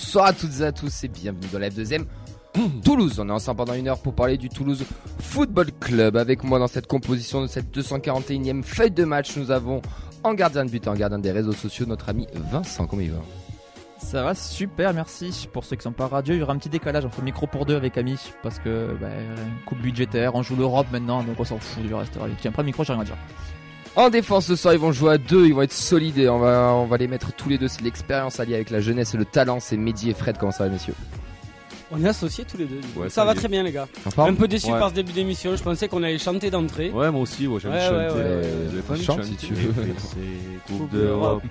bonsoir à toutes et à tous et bienvenue dans la F2M Toulouse. On est ensemble pendant une heure pour parler du Toulouse Football Club. Avec moi dans cette composition de cette 241e feuille de match, nous avons en gardien de but et en gardien des réseaux sociaux notre ami Vincent. Comment il va? Ça va super, merci. Pour ceux qui sont pas radio, il y aura un petit décalage. Fait micro pour deux avec Ami parce que bah, coupe budgétaire, on joue l'Europe maintenant, donc on s'en fout du reste. Tiens, pas le micro, j'ai rien à dire. En défense ce soir, ils vont jouer à deux, ils vont être solides et on va, on va les mettre tous les deux. C'est l'expérience alliée avec la jeunesse et le talent. C'est Mehdi et Fred. Comment ça va, messieurs? On est associés tous les deux. Ouais, ça ça va très bien, les gars. Un peu déçu Ouais. par ce début d'émission. Je pensais qu'on allait chanter d'entrée. Ouais, moi aussi, ouais, j'aime Ouais, chanter. ouais, ouais, ouais. J'ai pas envie de Chante chanter. si tu veux. TFC, Coupe d'Europe.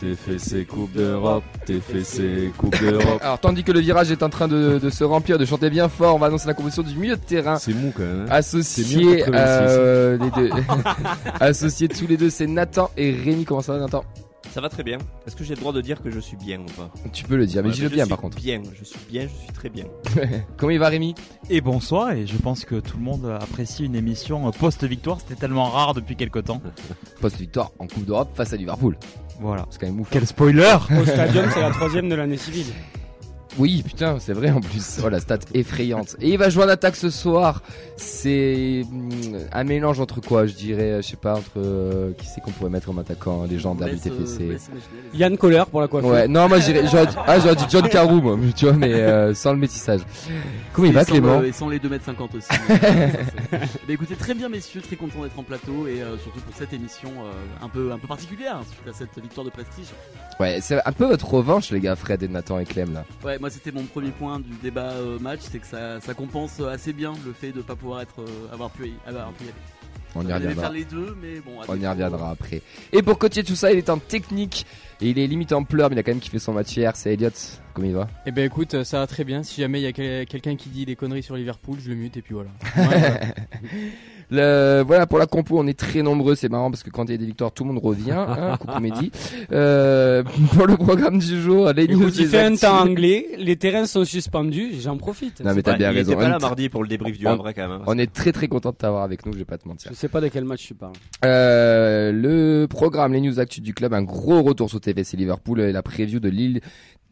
TFC, Coupe d'Europe. TFC, Coupe d'Europe. Alors, tandis que le virage est en train de, de se remplir, de chanter bien fort, on va annoncer la composition du milieu de terrain. C'est mou quand même. hein. Que 86. euh, les deux. Associés tous les deux, c'est Nathan et Rémi. Comment ça va, Nathan? Ça va très bien. Est-ce que j'ai le droit de dire que je suis bien ou pas? Tu peux le dire, mais Ouais, dis-le je bien suis par contre. Bien, je suis bien, je suis très bien. Comment il va, Rémi? Et bonsoir, et je pense que tout le monde apprécie une émission post-victoire, c'était tellement rare depuis quelque temps. Post-victoire en Coupe d'Europe face à Liverpool. Voilà. C'est quand même ouf. Quel spoiler Au stadium, c'est la troisième de l'année civile. Oui, putain, c'est vrai en plus. Oh, la stat effrayante. Et il va jouer en attaque ce soir. C'est hum, un mélange entre quoi Je dirais, euh, je sais pas, entre euh, qui c'est qu'on pourrait mettre comme attaquant légendaire du TFC. Yann Kohler pour la coiffure. Ouais, non, moi j'irais, j'aurais dit, ah, j'aurais dit John Carou, moi, tu vois, mais euh, sans le métissage. Comment il va, Clément Ils sont les 2m50 aussi. mais, euh, ça, c'est- bah, écoutez, très bien messieurs, très content d'être en plateau et euh, surtout pour cette émission euh, un, peu, un peu particulière, hein, suite à cette victoire de prestige. Ouais, c'est un peu votre revanche, les gars, Fred et Nathan et Clem, là. Ouais, moi c'était mon premier point du débat euh, match, c'est que ça, ça compense assez bien le fait de pas pouvoir être, euh, avoir pu y, avoir pu y aller. On y reviendra. faire les deux, mais bon. à On y reviendra après. Et pour coacher tout ça, il est en technique. Et il est limite en pleurs, mais il a quand même kiffé son match hier. C'est Elliot. Comment il va? Eh ben écoute, euh, ça va très bien. Si jamais il y a quel- quelqu'un qui dit des conneries sur Liverpool, je le mute et puis voilà. Le, voilà pour la compo, on est très nombreux, c'est marrant parce que quand il y a des victoires, tout le monde revient. Hein, coucou Mehdi. Euh, pour le programme du jour, les news. Écoute, il les fait un temps anglais, les terrains sont suspendus, j'en profite. Non mais t'as bien il raison. était pas là On- mardi pour le débrief du on- Havre quand même. hein. On est très très content de t'avoir avec nous, je vais pas te mentir. Je sais pas de quel match tu parles. Euh, le programme, les news actus du club, un gros retour sur TFC Liverpool et la preview de Lille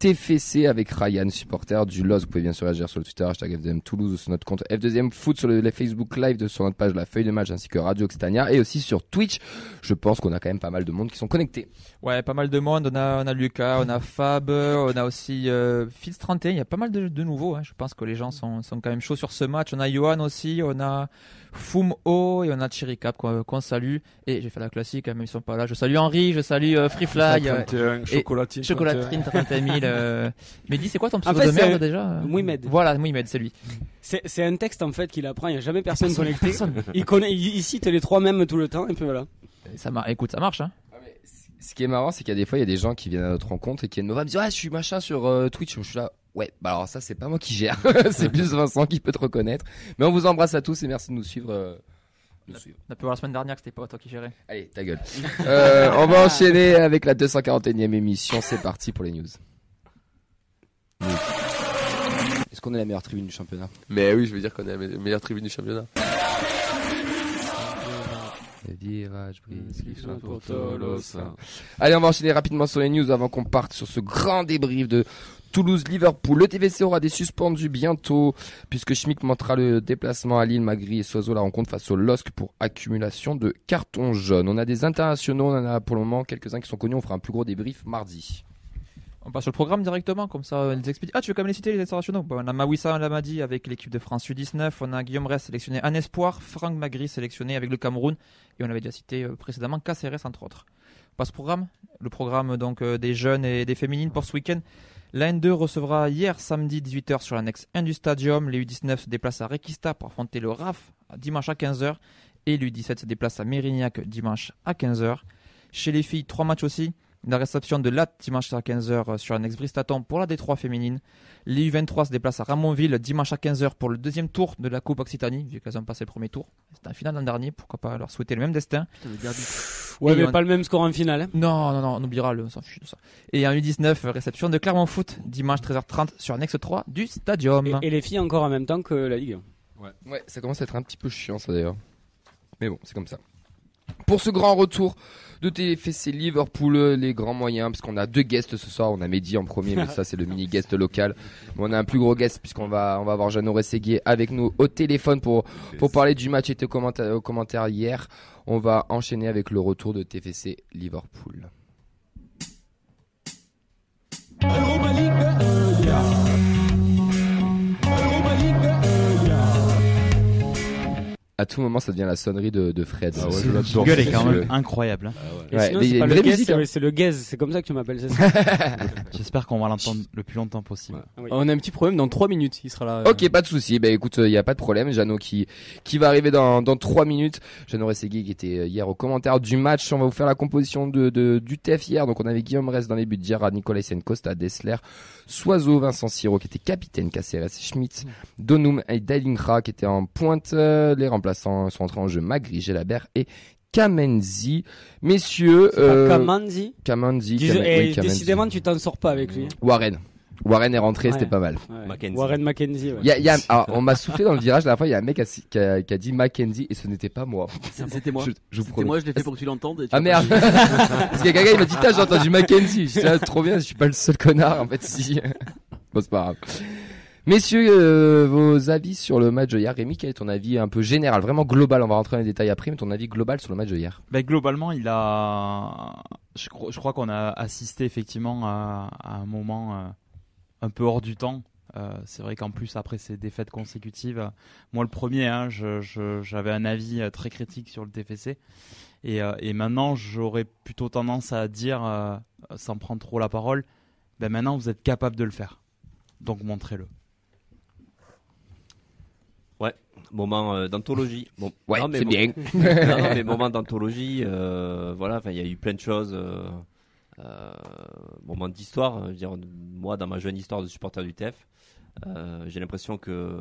TFC avec Ryan, supporter du LOS. Vous pouvez bien sûr réagir sur le Twitter, hashtag F2M Toulouse ou sur notre compte F2M Foot sur le, Facebook Live de, sur notre page La Feuille de Match ainsi que Radio Occitania et aussi sur Twitch. Je pense qu'on a quand même pas mal de monde qui sont connectés. Ouais, pas mal de monde. On a, on a Lucas, on a Fab, on a aussi euh, Fitz 31. Il y a pas mal de, de nouveaux. Hein. Je pense que les gens sont, sont quand même chauds sur ce match. On a Johan aussi, on a Fum O et on a Chiricap qu'on qu'on salue. Et j'ai fait la classique, hein, même ils sont pas là. Je salue Henri, je salue euh, Free Fly, euh, 31, chocolatine. Chocolatrine 31 000. Euh... Mais dis, c'est quoi ton pseudo fait, de merde déjà euh Mouimed. Voilà, Mouimed, c'est lui. C'est un texte en fait qu'il apprend, il n'y a jamais personne Personne, connecté. personne. Il, connaît, il, il cite les trois mêmes tout le temps et puis voilà. Ça mar... Écoute, ça marche. Hein. Ce qui est marrant, c'est qu'il y a des fois, il y a des gens qui viennent à notre rencontre et qui viennent me voir me dire, ah, je suis machin sur euh, Twitch. Je suis là. Ouais, bah alors ça, c'est pas moi qui gère. c'est plus Vincent qui peut te reconnaître. Mais on vous embrasse à tous et merci de nous suivre. euh, nous suivre. On a pu voir la semaine dernière que c'était pas toi qui gérais. Allez, ta gueule. Euh, on va enchaîner avec la 241e émission. C'est parti pour les news. Est-ce qu'on est la meilleure tribune du championnat? Mais oui, je veux dire qu'on est la me- meilleure tribune du championnat. Allez, on va enchaîner rapidement sur les news avant qu'on parte sur ce grand débrief de Toulouse-Liverpool. Le TVC aura des suspendus bientôt puisque Schmick montera le déplacement à Lille, Magri et Soiseau la rencontre face au LOSC pour accumulation de cartons jaunes. On a des internationaux, on en a pour le moment quelques-uns qui sont connus. On fera un plus gros débrief mardi. On passe sur le programme directement, comme ça ils expliquent. Ah, tu veux quand même les citer les internationaux? On a Mawissa Lamadi avec l'équipe de France U19, on a Guillaume Rest sélectionné en espoir, Franck Magri sélectionné avec le Cameroun, et on avait déjà cité euh, précédemment Caceres entre autres. On passe au programme, le programme donc euh, des jeunes et des féminines pour ce week-end. La N2 recevra hier samedi 18h sur l'annexe 1 du stadium. Les U19 se déplacent à Requista pour affronter le RAF dimanche à 15h. Et les U17 se déplacent à Mérignac dimanche à 15h. Chez les filles, trois matchs aussi. La réception de Latte dimanche à 15h sur l'annexe Bristaton pour la D3 féminine. Les U23 se déplacent à Ramonville dimanche à 15h pour le deuxième tour de la Coupe Occitanie, vu qu'elles ont passé le premier tour. C'était un final l'an dernier, pourquoi pas leur souhaiter le même destin. Ouais, Et mais on- pas le même score en finale. hein. Non, non, non, on oubliera, le, on s'en fiche de ça. Et en U19, réception de Clermont Foot, dimanche 13h30 sur Annexe 3 du Stadium. Et, et les filles encore en même temps que la Ligue 1. Ouais, ça commence à être un petit peu chiant ça d'ailleurs. Mais bon, c'est comme ça. Pour ce grand retour de TFC Liverpool, euh, les grands moyens, parce qu'on a deux guests ce soir. On a Mehdi en premier, mais ça c'est le mini guest local. Mais on a un plus gros guest puisqu'on va on va avoir Jeannot Rességuier avec nous au téléphone pour pour parler du match et au commentaire, au commentaire hier. On va enchaîner avec le retour de TFC Liverpool. À tout moment, ça devient la sonnerie de, de Fred. Ah ouais, je l'adore. jingle est quand même incroyable. hein. Ouais, sinon, y c'est pas le gaze, c'est- hein. c'est le gaze, c'est comme ça que tu m'appelles, c'est ça J'espère qu'on va l'entendre le plus longtemps possible. Oui. On a un petit problème dans 3 minutes, il sera là. Ok, pas de souci. Ben écoute, il y a pas de problème. Jeannot qui qui va arriver dans dans trois minutes. Jeannot Rességui qui était euh, hier au commentaire du match. On va vous faire la composition de, de du TEF hier. Donc on avait Guillaume Rest dans les buts, Gérard, Nicolaisen, Costa, Dessler, Soiseau, Vincent Siro qui était capitaine, Caceres, Schmidt, Donum et Dalingra qui étaient en pointe. Euh, Les remplaçants sont entrés en jeu Magri, Gelabert et Kamenzi. Messieurs, euh, Kamenzi, Dis- Kamen- eh, oui, Kamenzi. Décidément, tu t'en sors pas avec lui. Warren. Warren est rentré, Ouais. c'était pas mal. Ouais. Mackenzie. Warren Mackenzie. ouais. Il y a, il y a- alors, on m'a soufflé dans le virage la dernière fois, il y a un mec qui a, qui a- qui a dit Mackenzie et ce n'était pas moi. C'était moi. Je, je vous C'était promets. moi, je l'ai fait pour que tu l'entendes. et tu Ah as pas merde dit. Parce qu'il y a quelqu'un qui m'a dit Putain, j'ai entendu Mackenzie. Je dis, ah, trop bien, je suis pas le seul connard en fait si. bon c'est pas grave. Messieurs, euh, vos avis sur le match de hier. Rémi, quel est ton avis un peu général, vraiment global? On va rentrer dans les détails après, mais ton avis global sur le match de hier. Ben, globalement, il a. Je, crois- qu'on a assisté effectivement à, un moment euh, un peu hors du temps. Euh, c'est vrai qu'en plus, après ces défaites consécutives, moi le premier, hein, j'avais un avis très critique sur le TFC. Et, maintenant, j'aurais plutôt tendance à dire, sans prendre trop la parole, ben maintenant vous êtes capable de le faire. Donc montrez-le. Moment euh, d'anthologie. Bon, Ouais, non, mais c'est bon- bien. non, non, mais moment d'anthologie, euh, voilà, il y a eu plein de choses. Euh, moment d'histoire. je veux dire, moi, dans ma jeune histoire de supporter du TEF, j'ai l'impression que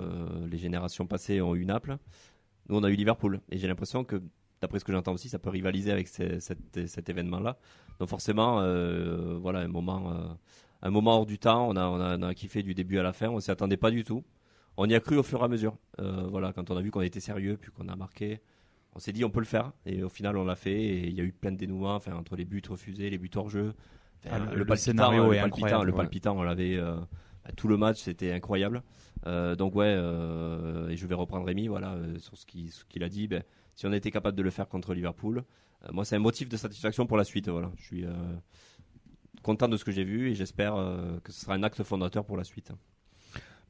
les générations passées ont eu Naples. Nous, on a eu Liverpool. Et j'ai l'impression que, d'après ce que j'entends aussi, ça peut rivaliser avec ces- cet, cet événement-là. Donc, forcément, voilà, un moment, un moment hors du temps. On a, on, a, on a kiffé du début à la fin. On s'y attendait pas du tout. On y a cru au fur et à mesure. Euh, voilà, quand on a vu qu'on était sérieux, puis qu'on a marqué, on s'est dit on peut le faire. Et au final, on l'a fait. Et il y a eu plein de dénouements, enfin, entre les buts refusés, les buts hors jeu. Enfin, Ah, le- le, le palpitant, scénario le est palpitant, incroyable, le ouais. palpitant, on l'avait euh, bah, tout le match, c'était incroyable. Euh, donc ouais, euh, et je vais reprendre Rémi, voilà, euh, sur ce qu'il a dit. Ben, si on était capable de le faire contre Liverpool, euh, moi c'est un motif de satisfaction pour la suite. Voilà, je suis euh, content de ce que j'ai vu et j'espère euh, que ce sera un acte fondateur pour la suite.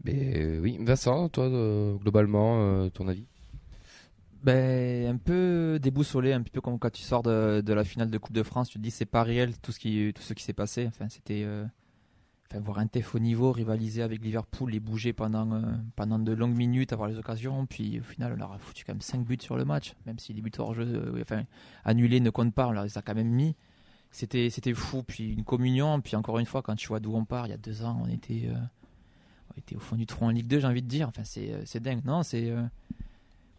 Euh, oui, Vincent, toi, euh, globalement, euh, ton avis? Ben, un peu déboussolé, un petit peu comme quand tu sors de, la finale de Coupe de France, tu te dis c'est pas réel tout ce qui, tout ce qui s'est passé. Enfin, c'était voir un TEF au niveau, rivaliser avec Liverpool, les bouger pendant, pendant de longues minutes, avoir les occasions. Puis au final, on leur a foutu quand même 5 buts sur le match, même si les buts hors jeu, enfin, annulés ne comptent pas, on leur les a quand même mis. C'était, c'était fou, puis une communion. Puis encore une fois, quand tu vois d'où on part, il y a deux ans, on était, on était au fond du trou en Ligue 2, j'ai envie de dire. Enfin, c'est, euh, c'est dingue. Non, c'est. euh,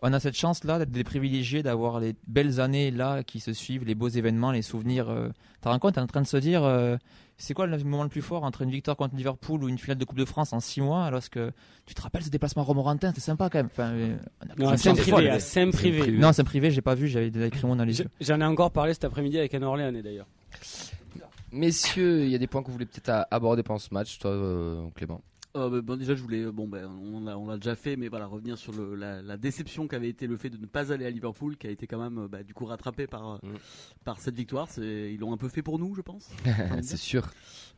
on a cette chance-là d'être des privilégiés, d'avoir les belles années là qui se suivent, les beaux événements, les souvenirs. Euh, T'as rends compte, t'es en train de se dire, euh, c'est quoi le moment le plus fort entre une victoire contre Liverpool ou une finale de Coupe de France en six mois, alors que tu te rappelles ce déplacement à Romorantin, c'était sympa quand même. Enfin, euh, on a- Non, c'est c'est privé, folle. à Saint privé. Non, c'est un privé, j'ai pas vu, j'avais des lacrymons dans les yeux. J'en ai encore parlé cet après-midi avec un Orléanais d'ailleurs. Messieurs, il y a des points que vous voulez peut-être aborder pendant ce match, toi, euh, Clément? Euh, bah, bon, déjà, je voulais, bon, ben, on l'a, on l'a déjà fait, mais voilà, revenir sur le, la, la déception qu'avait été le fait de ne pas aller à Liverpool, qui a été quand même, euh, bah, du coup, rattrapé par, euh, Mm. par cette victoire. Ils l'ont un peu fait pour nous, je pense. C'est sûr.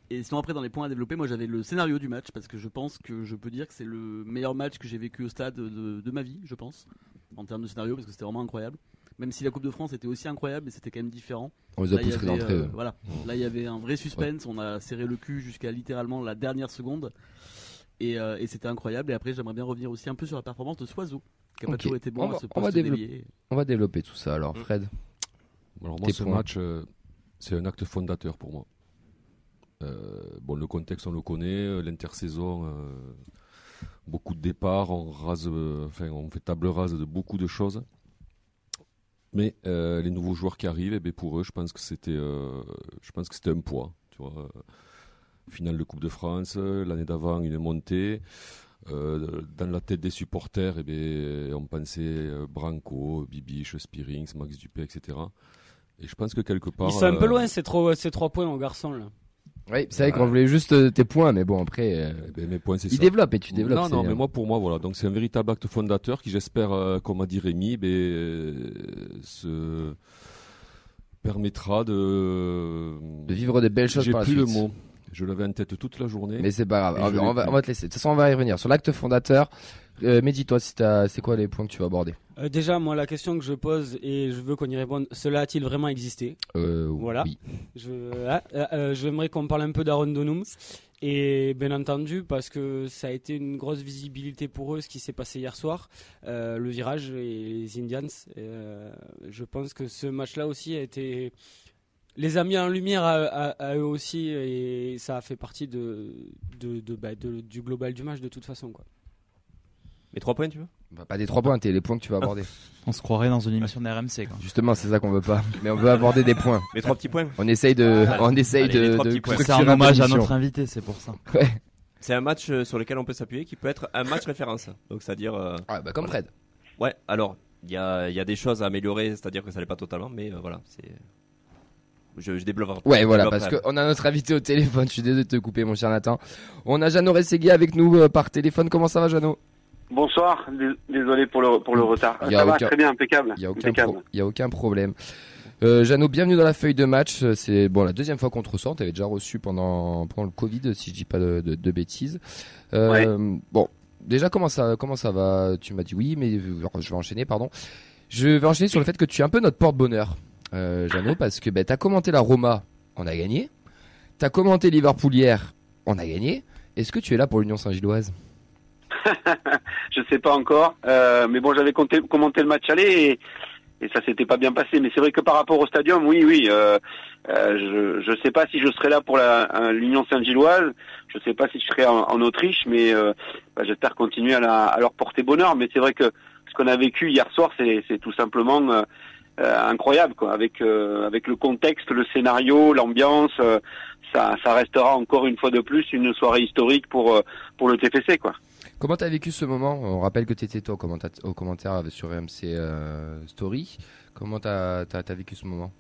Et sinon, après, dans les points à développer, moi, j'avais le scénario du match, parce que je pense que je peux dire que c'est le meilleur match que j'ai vécu au stade de, de ma vie, je pense, en termes de scénario, parce que c'était vraiment incroyable. Même si la Coupe de France était aussi incroyable, mais c'était quand même différent. On les a poussés d'entrée. euh, voilà. Là, il y avait un vrai suspense. On a serré le cul jusqu'à littéralement la dernière seconde. Et, euh, et c'était incroyable. Et après, j'aimerais bien revenir aussi un peu sur la performance de Soiseau, qui a pas toujours été bon On va- à ce on va poste développer. On va développer tout ça alors, Mm. Fred. Alors moi, ce points. match, euh, c'est un acte fondateur pour moi. Euh, bon, le contexte, on le connaît. L'intersaison, euh, beaucoup de départs, on rase, enfin, on fait table rase de beaucoup de choses. Mais euh, les nouveaux joueurs qui arrivent, eh ben, pour eux, je pense que c'était, euh, je pense que c'était un poids. Tu vois, finale de Coupe de France, euh, l'année d'avant, une montée. Euh, dans la tête des supporters, eh ben, on pensait euh, Branco, Bibiche, Spearings, Max Dupé, etc. Et je pense que quelque part. Ils sont un peu euh, loin ces trois, ces trois points aux garçons là. Oui, c'est vrai qu'on voulait juste tes points, mais bon, après, eh ben, mes points, c'est il ça. développe et tu développes. Non, non, mais moi, pour moi, voilà. Donc, c'est un véritable acte fondateur qui, j'espère, euh, comme a dit Rémi, ben, euh, se permettra de. de vivre de belles choses J'ai par la plus le mot. Je l'avais en tête toute la journée. Mais c'est pas grave, Et on, on va, plus. on va te laisser. De toute façon, on va y revenir. Sur l'acte fondateur, euh, Mehdi, toi, si c'est quoi les points que tu vas aborder? Euh, déjà, moi, la question que je pose et je veux qu'on y réponde, cela a-t-il vraiment existé? Euh, Voilà. Oui. Je, ah, euh, euh, J'aimerais qu'on parle un peu d'Aaron Donum. Et bien entendu, parce que ça a été une grosse visibilité pour eux, ce qui s'est passé hier soir, euh, le virage et les Indians. Euh, je pense que ce match-là aussi a été les a mis en lumière à, à- à eux aussi, et ça a fait partie de, de, de- bah, de- du global du match de toute façon. Quoi. Mais trois points, tu veux? Bah, pas des trois points, t'es les points que tu vas aborder. On se croirait dans une émission d'RMC. quoi. Justement, c'est ça qu'on veut pas. Mais on veut aborder des points. Mais trois petits points. On essaye de, Ah, on essaye allez, les de, de. C'est un hommage à notre invité, c'est pour ça. Ouais. C'est un match euh, sur lequel on peut s'appuyer qui peut être un match référence. Donc, c'est-à-dire. euh, Ah, bah, comme Fred. Ouais, alors, il y a, il y a des choses à améliorer, c'est-à-dire que ça l'est pas totalement, mais euh, voilà, c'est. Je, je développerai. Ouais, voilà, parce qu'on a notre invité au téléphone. Je suis désolé de te couper, mon cher Nathan. On a Jeannot Rességui avec nous euh, par téléphone. Comment ça va, Jeannot? Bonsoir, dés- désolé pour le, pour le retard. Il y a Ça va, aucun- très bien, impeccable. Il y a aucun, impeccable. pro- il y a aucun problème. Euh, Jeannot, bienvenue dans la feuille de match. C'est bon la deuxième fois qu'on te ressort. T'avais déjà reçu pendant pendant le Covid, si je dis pas de, de- de bêtises. Euh, Bon, déjà comment ça comment ça va? Tu m'as dit oui, mais je vais enchaîner, pardon. Je vais enchaîner sur le fait que tu es un peu notre porte-bonheur, euh, Jeannot, parce que ben t'as commenté la Roma, on a gagné. T'as commenté Liverpool hier, on a gagné. Est-ce que tu es là pour l'Union Saint-Gilloise? Je sais pas encore, euh, mais bon, j'avais commenté le match aller et, ça s'était pas bien passé. Mais c'est vrai que par rapport au stadium, oui, oui. Euh, euh, je je sais pas si je serai là pour l'Union Saint-Gilloise. Je sais pas si je serai en, Autriche, mais bah, j'espère continuer à, leur porter bonheur. Mais c'est vrai que ce qu'on a vécu hier soir, c'est tout simplement incroyable, quoi. Avec euh, avec le contexte, le scénario, l'ambiance. euh, ça, ça restera encore une fois de plus une soirée historique pour euh, pour le TFC, quoi. Comment t'as vécu ce moment? On rappelle que t'étais toi au commenta- au commentaire sur RMC euh, Story. Comment t'as as, vécu ce moment?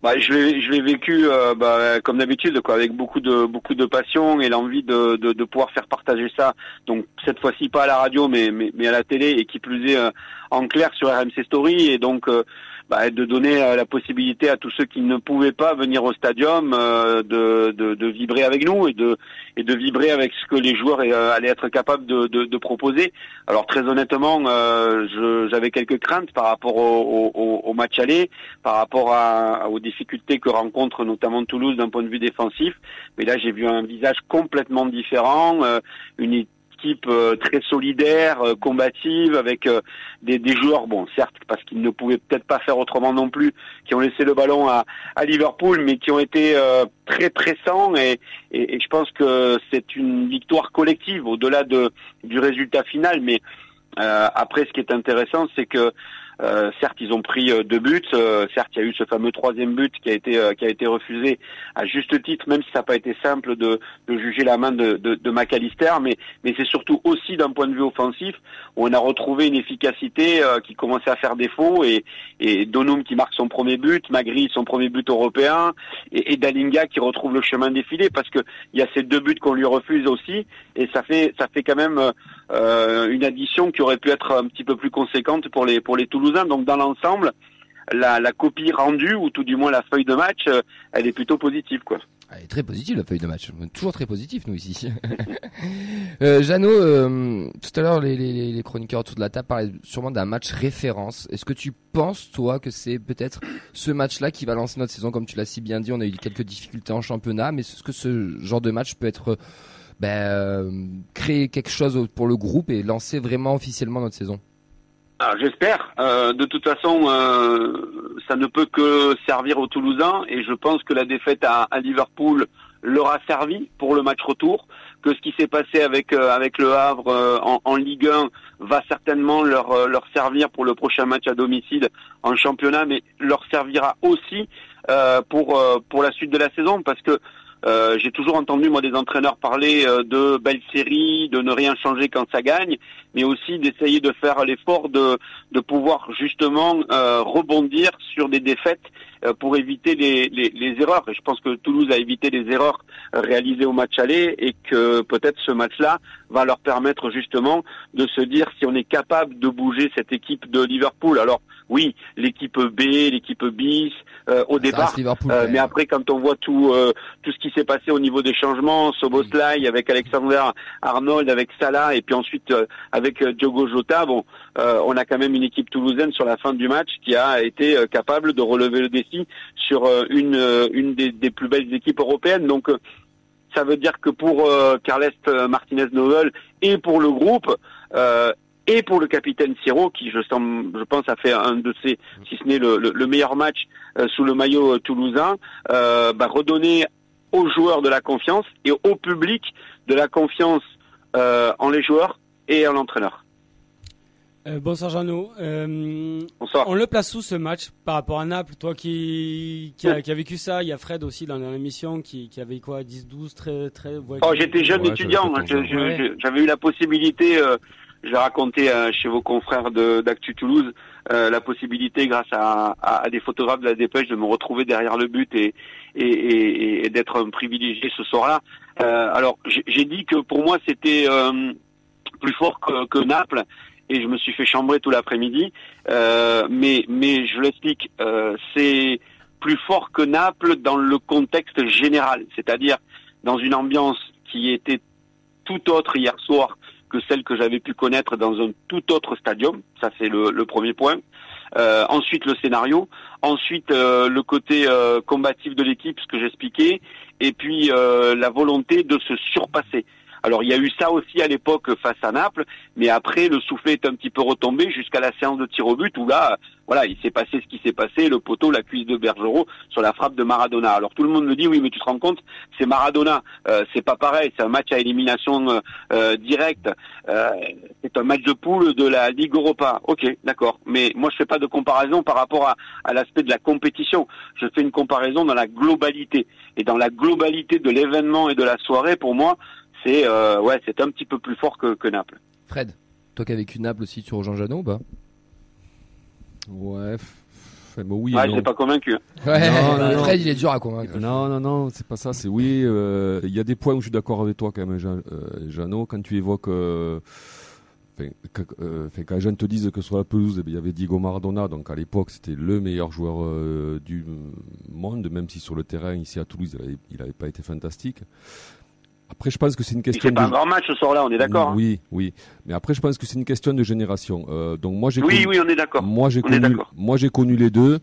Bah, je l'ai, je l'ai vécu euh, bah, comme d'habitude, quoi, avec beaucoup de beaucoup de passion et l'envie de, de, de pouvoir faire partager ça. Donc cette fois-ci pas à la radio, mais mais, mais à la télé et qui plus est euh, en clair sur RMC Story et donc euh, bah, de donner euh, la possibilité à tous ceux qui ne pouvaient pas venir au stadium euh, de, de, de vibrer avec nous et de et de vibrer avec ce que les joueurs euh, allaient être capables de, de, de proposer. Alors très honnêtement, euh, j'avais quelques craintes par rapport au, au, au match aller par rapport à, aux difficultés que rencontre notamment Toulouse d'un point de vue défensif. Mais là, j'ai vu un visage complètement différent, euh, une équipe euh, très solidaire, euh, combative, avec euh, des, joueurs, bon, certes, parce qu'ils ne pouvaient peut-être pas faire autrement non plus, qui ont laissé le ballon à, à Liverpool, mais qui ont été euh, très pressants. Et, et, et je pense que c'est une victoire collective, au-delà de, du résultat final. Mais après, ce qui est intéressant, c'est que euh, certes, ils ont pris euh, deux buts. euh, certes, il y a eu ce fameux troisième but qui a été qui a été refusé à juste titre, même si ça n'a pas été simple de, de juger la main de, de, McAllister. Mais mais c'est surtout aussi d'un point de vue offensif où on a retrouvé une efficacité qui commençait à faire défaut et et Donum qui marque son premier but, Magri son premier but européen et, Dalinga qui retrouve le chemin défilé parce que il y a ces deux buts qu'on lui refuse aussi et ça fait ça fait quand même une addition qui aurait pu être un petit peu plus conséquente pour les pour les Donc dans l'ensemble, la, la copie rendue ou tout du moins la feuille de match, euh, elle est plutôt positive quoi. Elle est très positive la feuille de match. Toujours très positif nous ici. euh, Jeannot, euh, tout à l'heure les, chroniqueurs autour de la table parlaient sûrement d'un match référence. Est-ce que tu penses toi que c'est peut-être ce match-là qui va lancer notre saison? Comme tu l'as si bien dit On a eu quelques difficultés en championnat, mais est-ce que ce genre de match peut être ben, créer quelque chose pour le groupe et lancer vraiment officiellement notre saison? Alors j'espère. Euh, de toute façon, euh, ça ne peut que servir aux Toulousains et je pense que la défaite à, Liverpool leur a servi pour le match retour. Que ce qui s'est passé avec euh, avec le Havre euh, en, en Ligue 1 va certainement leur euh, leur servir pour le prochain match à domicile en championnat, mais leur servira aussi euh, pour pour la suite de la saison parce que Euh, J'ai toujours entendu moi des entraîneurs parler euh, de belles séries, de ne rien changer quand ça gagne, mais aussi d'essayer de faire l'effort de, de pouvoir justement euh, rebondir sur des défaites pour éviter les, les, les erreurs. Et je pense que Toulouse a évité les erreurs euh, réalisées au match aller et que peut-être ce match-là va leur permettre justement de se dire si on est capable de bouger cette équipe de Liverpool. Alors oui, l'équipe B, l'équipe bis euh, au Ça départ. Euh, mais après, quand on voit tout euh, tout ce qui s'est passé au niveau des changements, Soboslai avec Alexander Arnold, avec Salah, et puis ensuite euh, avec euh, Diogo Jota, bon, euh, on a quand même une équipe toulousaine sur la fin du match qui a été euh, capable de relever le défi sur euh, une euh, une des, plus belles équipes européennes. Donc euh, ça veut dire que pour Carles Martinez Novel et pour le groupe. et pour le capitaine Siro, qui je, pense a fait un de ses, si ce n'est le, le- le meilleur match sous le maillot toulousain, bah, redonner aux joueurs de la confiance et au public de la confiance en les joueurs et en l'entraîneur. Euh, bonsoir Jeannot. Euh, Bonsoir. on le place où ce match par rapport à Naples? Toi qui, qui, a, qui a vécu ça, il y a Fred aussi dans l'émission qui, qui avait quoi 10, 12, très, très. ouais, Oh, qui- j'étais jeune Ouais, étudiant, j'avais je- 14 ans. je- Ouais. je- j'avais eu la possibilité, euh, je l'ai raconté euh, chez vos confrères de- d'Actu Toulouse, euh, la possibilité grâce à, à- à des photographes de la dépêche de me retrouver derrière le but et, et, et- et d'être un privilégié ce soir-là. Euh, alors j'ai j'ai dit que pour moi c'était euh, plus fort que, que Naples et je me suis fait chambrer tout l'après-midi. Euh, mais mais je l'explique, euh, c'est plus fort que Naples dans le contexte général, c'est-à-dire dans une ambiance qui était tout autre hier soir que celle que j'avais pu connaître dans un tout autre stadium. Ça, c'est le, le premier point. Euh, ensuite, le scénario. Ensuite, euh, le côté euh, combatif de l'équipe, ce que j'expliquais. Et puis, euh, la volonté de se surpasser. Alors, il y a eu ça aussi à l'époque face à Naples, mais après, le soufflet est un petit peu retombé jusqu'à la séance de tir au but où là, voilà, il s'est passé ce qui s'est passé, le poteau, la cuisse de Bergerot sur la frappe de Maradona. Alors, tout le monde me dit, oui, mais tu te rends compte, c'est Maradona, euh, c'est pas pareil, c'est un match à élimination euh, euh, directe, c'est un match de poule de la Ligue Europa. Ok, d'accord, mais moi je fais pas de comparaison par rapport à l'aspect de la compétition. Je fais une comparaison dans la globalité et dans la globalité de l'événement et de la soirée. Pour moi, c'est euh, ouais, c'est un petit peu plus fort que, que Naples. Fred, toi qui as vécu Naples aussi, tu rejoins Jeannot ou pas? Ouais, enfin, bon, oui. Ouais, je pas convaincu. Ouais, Non, non, non. Fred, il est dur à convaincre. Non, non, non, c'est pas ça. C'est oui. euh, Il y a des points où je suis d'accord avec toi quand même, Jean, euh, Jeannot, quand tu évoques. euh, Enfin, quand les gens te disent que sur la pelouse, eh bien, il y avait Diego Maradona, donc à l'époque c'était le meilleur joueur euh, du monde, même si sur le terrain ici à Toulouse il avait, il avait pas été fantastique. Après, je pense que c'est une question fait pas un de grand match ce soir-là, on est d'accord. hein Oui, oui. Mais après, je pense que c'est une question de génération. Euh, donc moi, j'ai oui, connu- oui, on est d'accord. moi j'ai On est connu, d'accord. moi j'ai connu les deux.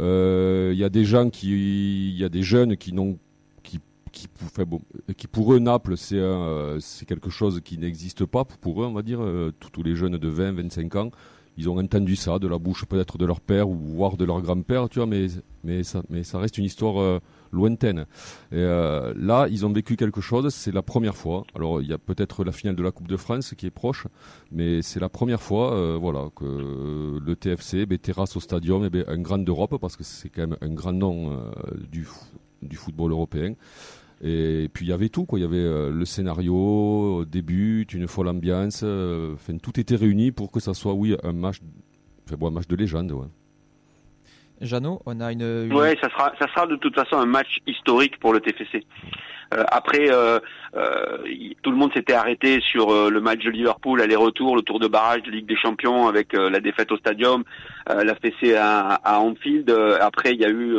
Euh, Il y a des gens qui, il y a des jeunes qui n'ont, qui, qui, enfin, bon, qui pour eux Naples c'est un, euh, c'est quelque chose qui n'existe pas pour eux, on va dire. Euh, tous, tous les jeunes de 20, 25 ans, ils ont entendu ça de la bouche peut-être de leur père ou voire de leur grand-père, tu vois. Mais mais ça, mais ça reste une histoire euh, lointaine. Et, euh, là, ils ont vécu quelque chose. C'est la première fois. Alors il y a peut-être la finale de la Coupe de France qui est proche mais c'est la première fois euh, voilà que le TFC ben, terrasse au stadium eh ben, un grand d'Europe parce que c'est quand même un grand nom euh, du, du football européen et puis il y avait tout quoi il y avait le scénario des buts une folle ambiance tout était réuni pour que ça soit oui un match un match de légende. Jeannot, on a une. Ouais, ça sera, ça sera de toute façon un match historique pour le TFC. Euh, après, euh, euh, tout le monde s'était arrêté sur le match de Liverpool, aller-retour, le tour de barrage de Ligue des Champions avec la défaite au Stadium, la fessée à, à Anfield. Après, il y a eu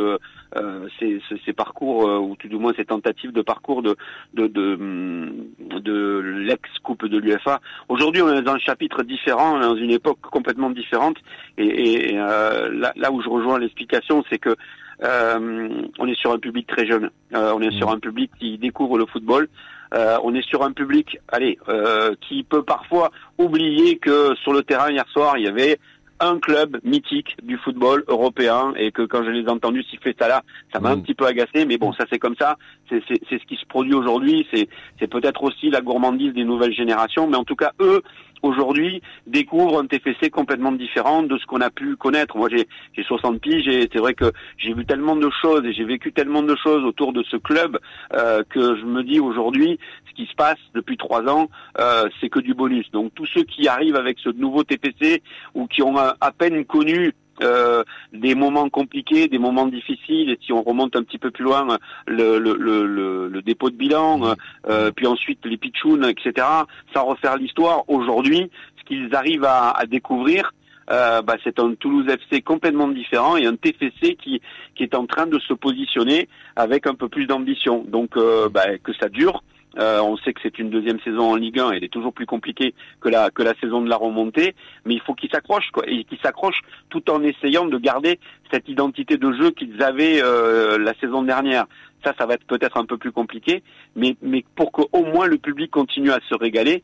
euh, ces, ces- ces parcours, euh, ou tout du moins ces tentatives de parcours de de, de, hum, de l'ex-coupe de l'UFA. Aujourd'hui, on est dans un chapitre différent, dans une époque complètement différente. Et, et, euh, là, là où je rejoins l'explication, c'est que euh, on est sur un public très jeune. Euh, on est sur un public qui découvre le football. Euh, on est sur un public, allez, euh, qui peut parfois oublier que sur le terrain hier soir, il y avait un club mythique du football européen et que quand je les ai entendus siffler ça là, ça m'a un Mm. petit peu agacé. Mais bon, ça c'est comme ça. C'est ce qui se produit aujourd'hui. C'est peut-être aussi la gourmandise des nouvelles générations. Mais en tout cas, eux aujourd'hui découvre un TFC complètement différent de ce qu'on a pu connaître. Moi, j'ai j'ai 60 piges et c'est vrai que j'ai vu tellement de choses et j'ai vécu tellement de choses autour de ce club euh, que je me dis aujourd'hui, ce qui se passe depuis trois ans, euh, c'est que du bonus. Donc tous ceux qui arrivent avec ce nouveau TPC ou qui ont à, à peine connu euh, des moments compliqués, des moments difficiles, et si on remonte un petit peu plus loin, le, le, le, le- le dépôt de bilan, euh, puis ensuite les pitchouns, etc., sans refaire l'histoire, aujourd'hui, ce qu'ils arrivent à, à découvrir, euh, bah, c'est un Toulouse FC complètement différent et un TFC qui, qui est en train de se positionner avec un peu plus d'ambition. Donc euh, bah, que ça dure. Euh, on sait que c'est une deuxième saison en Ligue 1, elle est toujours plus compliquée que la que la saison de la remontée, mais il faut qu'ils s'accrochent et qu'ils s'accrochent tout en essayant de garder cette identité de jeu qu'ils avaient euh, la saison dernière. Ça, ça va être peut-être un peu plus compliqué, mais mais pour qu'au moins le public continue à se régaler,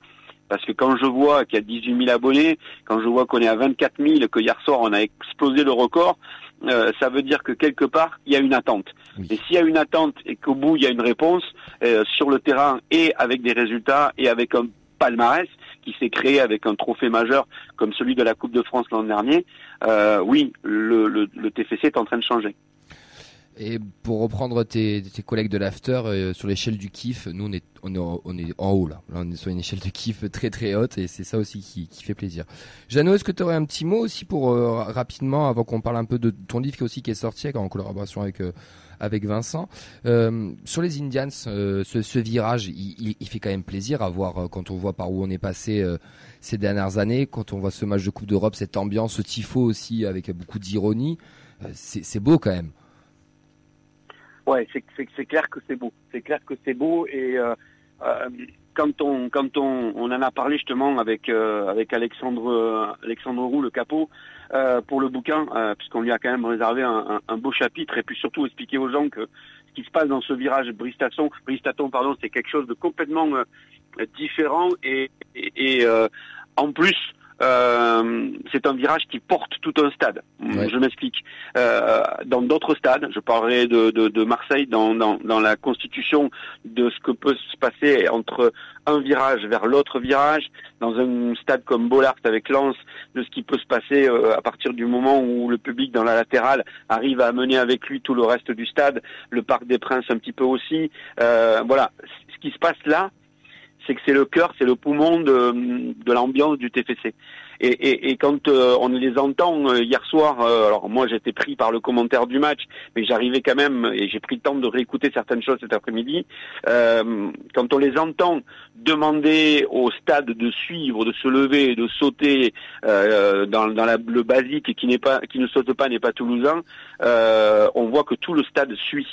parce que quand je vois qu'il y a 18 000 abonnés, quand je vois qu'on est à 24 000, que hier soir on a explosé le record, euh, ça veut dire que quelque part il y a une attente. Oui. Et s'il y a une attente et qu'au bout il y a une réponse euh, sur le terrain et avec des résultats et avec un palmarès qui s'est créé avec un trophée majeur comme celui de la Coupe de France l'an dernier, euh, oui, le, le, le TFC est en train de changer. Et pour reprendre tes, tes collègues de l'after, euh, sur l'échelle du kiff, nous on est, on est, en- on est en haut là. Là on est sur une échelle de kiff très très haute et c'est ça aussi qui, qui fait plaisir. Jeannot, est-ce que tu aurais un petit mot aussi pour euh, rapidement, avant qu'on parle un peu de ton livre qui aussi qui est sorti en collaboration avec euh, avec Vincent Euh, sur les Indians, euh, ce, ce virage, il, il- il fait quand même plaisir à voir euh, quand on voit par où on est passé ces dernières années, quand on voit ce match de Coupe d'Europe, cette ambiance, ce tifo aussi avec beaucoup d'ironie, c'est beau quand même. Ouais, c'est clair que c'est beau. C'est clair que c'est beau et euh, euh, quand on quand on, on en a parlé justement avec euh, avec Alexandre Alexandre Roux le capot euh, pour le bouquin euh, puisqu'on lui a quand même réservé un, un, beau chapitre et puis surtout expliquer aux gens que ce qui se passe dans ce virage Bristaton Bristaton pardon c'est quelque chose de complètement euh, différent et et, et, en plus euh, c'est un virage qui porte tout un stade. Ouais. Je m'explique. Euh, dans d'autres stades, je parlerai de, de, de Marseille dans, dans, dans la constitution de ce que peut se passer entre un virage vers l'autre virage, dans un stade comme Bollard avec Lens, de ce qui peut se passer euh, à partir du moment où le public dans la latérale arrive à amener avec lui tout le reste du stade, le Parc des Princes un petit peu aussi. Euh, voilà, ce qui se passe là, c'est que c'est le cœur, c'est le poumon de, de l'ambiance du TFC. Et, et, quand euh, on les entend euh, hier soir, euh, alors moi j'étais pris par le commentaire du match, mais j'arrivais quand même, et j'ai pris le temps de réécouter certaines choses cet après-midi, quand on les entend demander au stade de suivre, de se lever, de sauter dans, dans la, le basique qui n'est pas, qui ne saute pas n'est pas toulousain, on voit que tout le stade suit.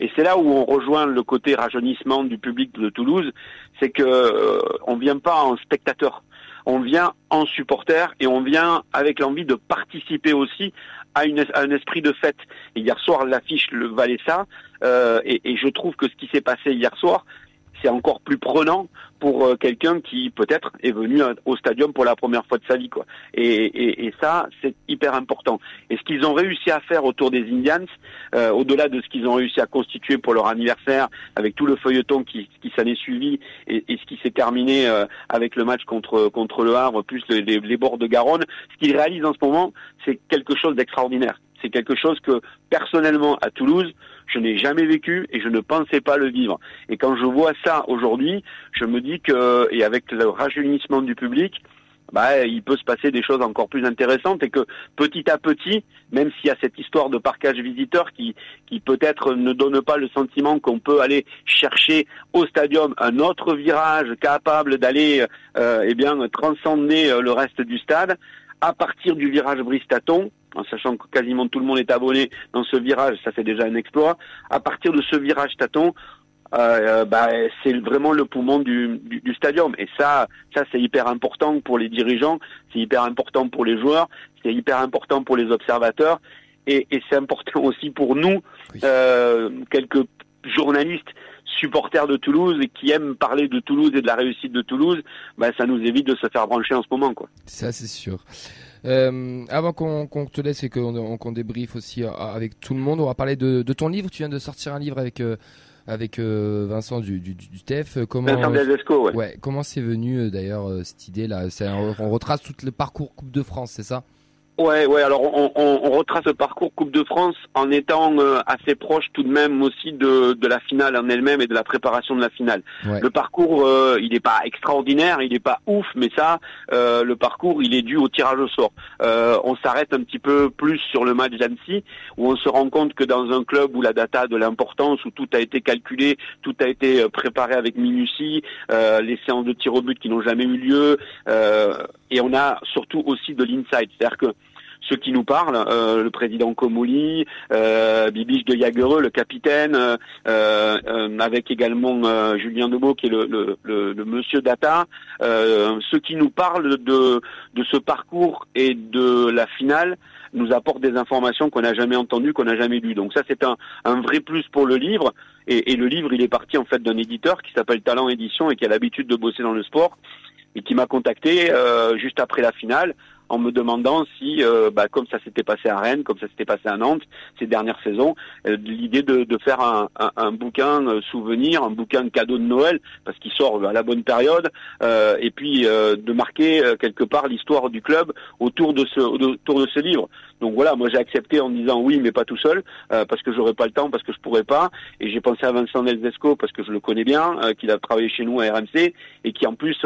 Et c'est là où on rejoint le côté rajeunissement du public de Toulouse, c'est que euh, on vient pas en spectateur, on vient en supporter et on vient avec l'envie de participer aussi à, un esprit de fête. Et hier soir, l'affiche le valait ça, euh, et je trouve que ce qui s'est passé hier soir, c'est encore plus prenant pour euh, quelqu'un qui peut-être est venu au stadium pour la première fois de sa vie, quoi. Et, et, et ça, c'est hyper important. Et ce qu'ils ont réussi à faire autour des Indians, euh, au-delà de ce qu'ils ont réussi à constituer pour leur anniversaire, avec tout le feuilleton qui, qui s'en est suivi, et, et ce qui s'est terminé euh, avec le match contre contre le Havre, plus les, les bords de Garonne, ce qu'ils réalisent en ce moment, c'est quelque chose d'extraordinaire. C'est quelque chose que personnellement à Toulouse, je n'ai jamais vécu et je ne pensais pas le vivre. Et quand je vois ça aujourd'hui, je me dis que, et avec le rajeunissement du public, bah, il peut se passer des choses encore plus intéressantes et que petit à petit, même s'il y a cette histoire de parcage visiteur qui, qui peut-être ne donne pas le sentiment qu'on peut aller chercher au stadium un autre virage capable d'aller, euh, eh bien, transcender euh, le reste du stade, à partir du virage Bristaton, en sachant que quasiment tout le monde est abonné dans ce virage, ça c'est déjà un exploit. À partir de ce virage Taton, euh, bah, c'est vraiment le poumon du, du, du stadium. Et ça, ça c'est hyper important pour les dirigeants, c'est hyper important pour les joueurs, c'est hyper important pour les observateurs, et, et c'est important aussi pour nous, Oui. euh, quelques journalistes supporters de Toulouse et qui aiment parler de Toulouse et de la réussite de Toulouse, bah, ça nous évite de se faire brancher en ce moment, quoi. Ça, c'est sûr. Euh, avant qu'on te laisse et qu'on qu'on débriefe aussi euh, avec tout le monde, on va parler de, de ton livre. Tu viens de sortir un livre avec euh, avec euh, Vincent du, du, du TEF. Comment, Vincent ouais. ouais, comment c'est venu d'ailleurs cette idée là un- On retrace tout le parcours Coupe de France, c'est ça? Ouais, ouais. Alors on, on, on retrace le parcours Coupe de France en étant euh, assez proche tout de même aussi de, de la finale en elle-même et de la préparation de la finale. Ouais. Le parcours, euh, il n'est pas extraordinaire, il n'est pas ouf, mais ça, euh, le parcours, il est dû au tirage au sort. Euh, on s'arrête un petit peu plus sur le match d'Annecy, où on se rend compte que dans un club où la data a de l'importance, où tout a été calculé, tout a été euh, préparé avec minutie, euh, les séances de tir au but qui n'ont jamais eu lieu, euh, et on a surtout aussi de l'insight, c'est-à-dire que ceux qui nous parlent, euh, le président Comoli, euh, Bibiche de Jagereux, le capitaine, euh, euh, avec également Julien Debeau qui est le, le, le, monsieur data, ceux qui nous parlent de, ce parcours et de la finale nous apportent des informations qu'on n'a jamais entendues, qu'on n'a jamais lues. Donc ça c'est un, vrai plus pour le livre. Et, le livre il est parti en fait d'un éditeur qui s'appelle Talent Édition et qui a l'habitude de bosser dans le sport et qui m'a contacté juste après la finale en me demandant si, euh, bah, comme ça s'était passé à Rennes, comme ça s'était passé à Nantes ces dernières saisons, euh, l'idée de, de faire un, un, un bouquin euh, souvenir, un bouquin cadeau de Noël, parce qu'il sort à la bonne période, euh, et puis euh, de marquer quelque part l'histoire du club autour de ce autour de ce livre. Donc voilà, moi j'ai accepté en disant oui, mais pas tout seul, parce que j'aurais pas le temps, parce que je pourrais pas, et j'ai pensé à Vincent Nelzesco parce que je le connais bien, qu'il a travaillé chez nous à RMC et qui en plus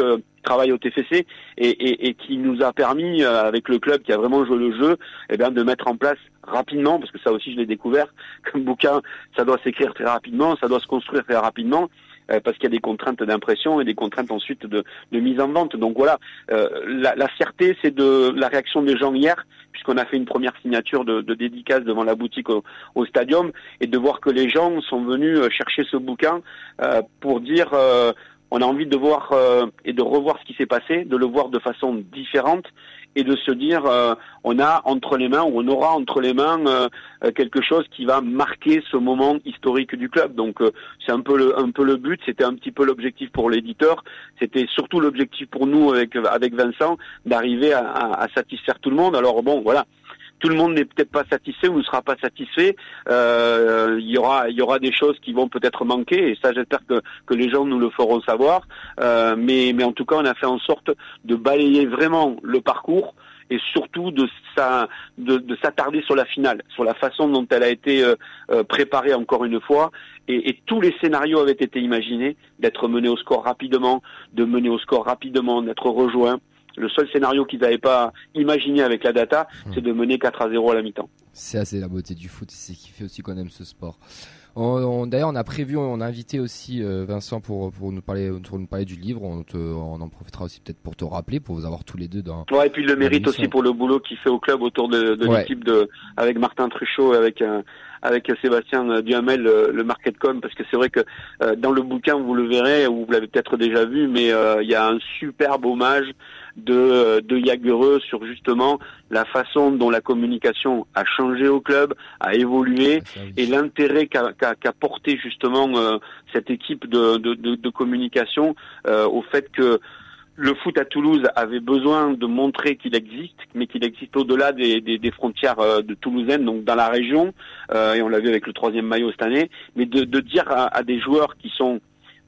travaille au TFC et qui nous a permis euh, avec le club qui a vraiment joué le jeu, eh bien de mettre en place rapidement, parce que ça aussi je l'ai découvert, comme bouquin, ça doit s'écrire très rapidement, ça doit se construire très rapidement euh, parce qu'il y a des contraintes d'impression et des contraintes ensuite de, de mise en vente. Donc voilà, euh, la, la fierté, c'est de la réaction des gens hier, puisqu'on a fait une première signature de, de dédicace devant la boutique au, au stadium, et de voir que les gens sont venus euh, chercher ce bouquin euh, pour dire euh, on a envie de voir euh, et de revoir ce qui s'est passé, de le voir de façon différente et de se dire euh, on a entre les mains ou on aura entre les mains euh, euh, quelque chose qui va marquer ce moment historique du club. Donc c'est un peu le un peu le but, c'était un petit peu l'objectif pour l'éditeur, c'était surtout l'objectif pour nous avec avec Vincent d'arriver à, à- à satisfaire tout le monde. Alors bon voilà. Tout le monde n'est peut-être pas satisfait ou ne sera pas satisfait. Euh, Il y aura, des choses qui vont peut-être manquer et ça, j'espère que, les gens nous le feront savoir. Euh, mais, en tout cas, on a fait en sorte de balayer vraiment le parcours et surtout de, sa- de, de s'attarder sur la finale, sur la façon dont elle a été euh, préparée encore une fois. Et, et tous les scénarios avaient été imaginés, d'être mené au score rapidement, de mener au score rapidement, d'être rejoint. Le seul scénario qu'ils n'avaient pas imaginé avec la data, c'est de mener 4 à 0 à la mi-temps. C'est assez la beauté du foot, c'est ce qui fait aussi qu'on aime ce sport. On, on- D'ailleurs, on a prévu, on a invité aussi euh, Vincent pour, pour, nous parler, pour nous parler du livre. On, te- on en profitera aussi peut-être pour te rappeler, pour vous avoir tous les deux dans. Ouais, et puis il le mérite aussi pour le boulot qu'il fait au club autour de, de Ouais. l'équipe de avec Martin Truchot, avec euh, avec Sébastien Duhamel, le, le marketcom, parce que c'est vrai que euh, dans le bouquin vous le verrez ou vous l'avez peut-être déjà vu, mais euh, il y a un superbe hommage de euh, de sur justement la façon dont la communication a changé au club, a évolué oui. et l'intérêt qu'a qu'a- qu'a porté justement euh, cette équipe de, de, de, de communication euh, au fait que le foot à Toulouse avait besoin de montrer qu'il existe, mais qu'il existe au-delà des, des, des frontières de toulousaines, donc dans la région, euh, et on l'a vu avec le troisième maillot cette année, mais de, de dire à, à des joueurs qui sont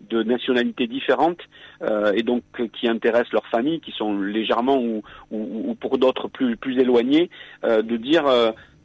de nationalités différentes euh, et donc euh, qui intéressent leurs familles, qui sont légèrement ou, ou, ou pour d'autres plus, plus éloignés, euh, de dire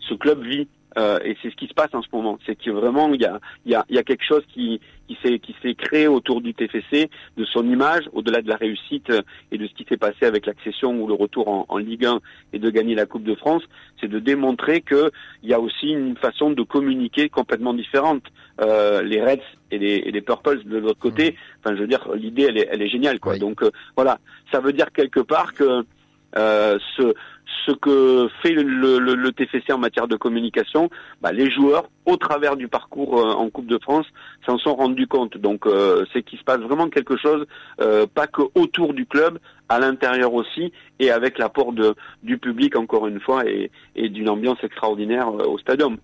ce club vit. Euh, et c'est ce qui se passe en ce moment. C'est que vraiment il y a, y, a, il y a quelque chose qui, qui s'est qui s'est créé autour du TFC, de son image, au-delà de la réussite euh, et de ce qui s'est passé avec l'accession ou le retour en, en Ligue 1 et de gagner la Coupe de France, c'est de démontrer que il y a aussi une façon de communiquer complètement différente. Euh, les Reds et les, et les Purples de l'autre côté, enfin je veux dire l'idée elle est, elle est géniale quoi. Oui. Donc euh, voilà, ça veut dire quelque part que euh, ce que fait le, le, TFC en matière de communication, bah, les joueurs, au travers du parcours euh, en Coupe de France, s'en sont rendus compte. Donc euh, c'est qu'il se passe vraiment quelque chose, euh, pas que autour du club, à l'intérieur aussi, et avec l'apport du public encore une fois et, et d'une ambiance extraordinaire au stadium.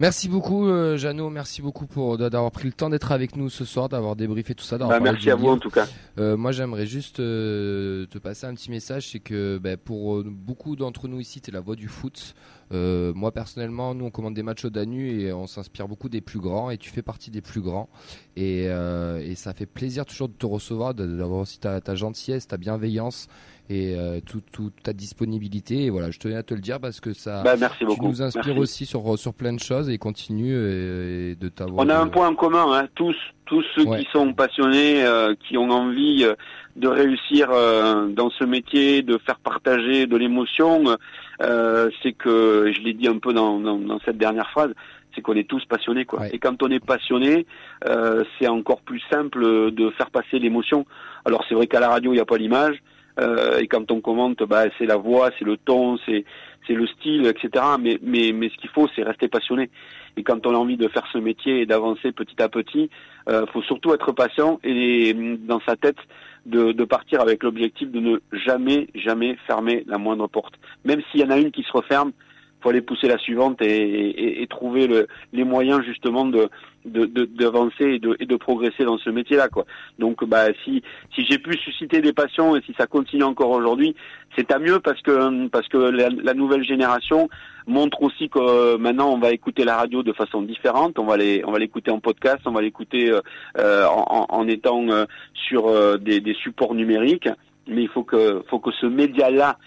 Merci beaucoup, euh, Jeannot. Merci beaucoup pour de- d'avoir pris le temps d'être avec nous ce soir, d'avoir débriefé tout ça. Bah, merci à vous livre. en tout cas. Euh, moi, j'aimerais juste euh, te passer un petit message, c'est que ben, pour euh, beaucoup d'entre nous ici, tu es la voix du foot. Euh, moi, personnellement, nous, on commande des matchs au Danu et on s'inspire beaucoup des plus grands, et tu fais partie des plus grands. Et, euh, et ça fait plaisir toujours de te recevoir, d'avoir aussi ta, ta gentillesse, ta bienveillance et euh, tout- toute ta disponibilité. Et voilà, je tenais à te le dire parce que ça, Bah, merci tu nous inspires Merci. aussi sur, sur plein de choses et continue euh, et de t'avoir. On a un point en commun, hein, tous, tous ceux Ouais. qui sont passionnés, euh, qui ont envie euh, de réussir euh, dans ce métier, de faire partager de l'émotion, euh, c'est que, je l'ai dit un peu dans, dans, dans cette dernière phrase, c'est qu'on est tous passionnés, quoi. Ouais. Et quand on est passionné, euh, c'est encore plus simple de faire passer l'émotion. Alors c'est vrai qu'à la radio, il n'y a pas l'image. euh, et quand on commente, bah, c'est la voix, c'est le ton, c'est c'est le style, etc. Mais mais mais ce qu'il faut, c'est rester passionné. Et quand on a envie de faire ce métier et d'avancer petit à petit, euh, faut surtout être patient et mm, dans sa tête de, de partir avec l'objectif de ne jamais jamais fermer la moindre porte. Même s'il y en a une qui se referme, faut aller pousser la suivante et, et, et trouver le, les moyens justement de de- de- d'avancer et de, et de progresser dans ce métier-là quoi. Donc bah si si j'ai pu susciter des passions et si ça continue encore aujourd'hui, c'est à mieux parce que parce que la, la nouvelle génération montre aussi que euh, maintenant on va écouter la radio de façon différente, on va les on va l'écouter en podcast, on va l'écouter euh, euh, en, en- en étant euh, sur euh, des, des supports numériques, mais il faut que faut que ce média-là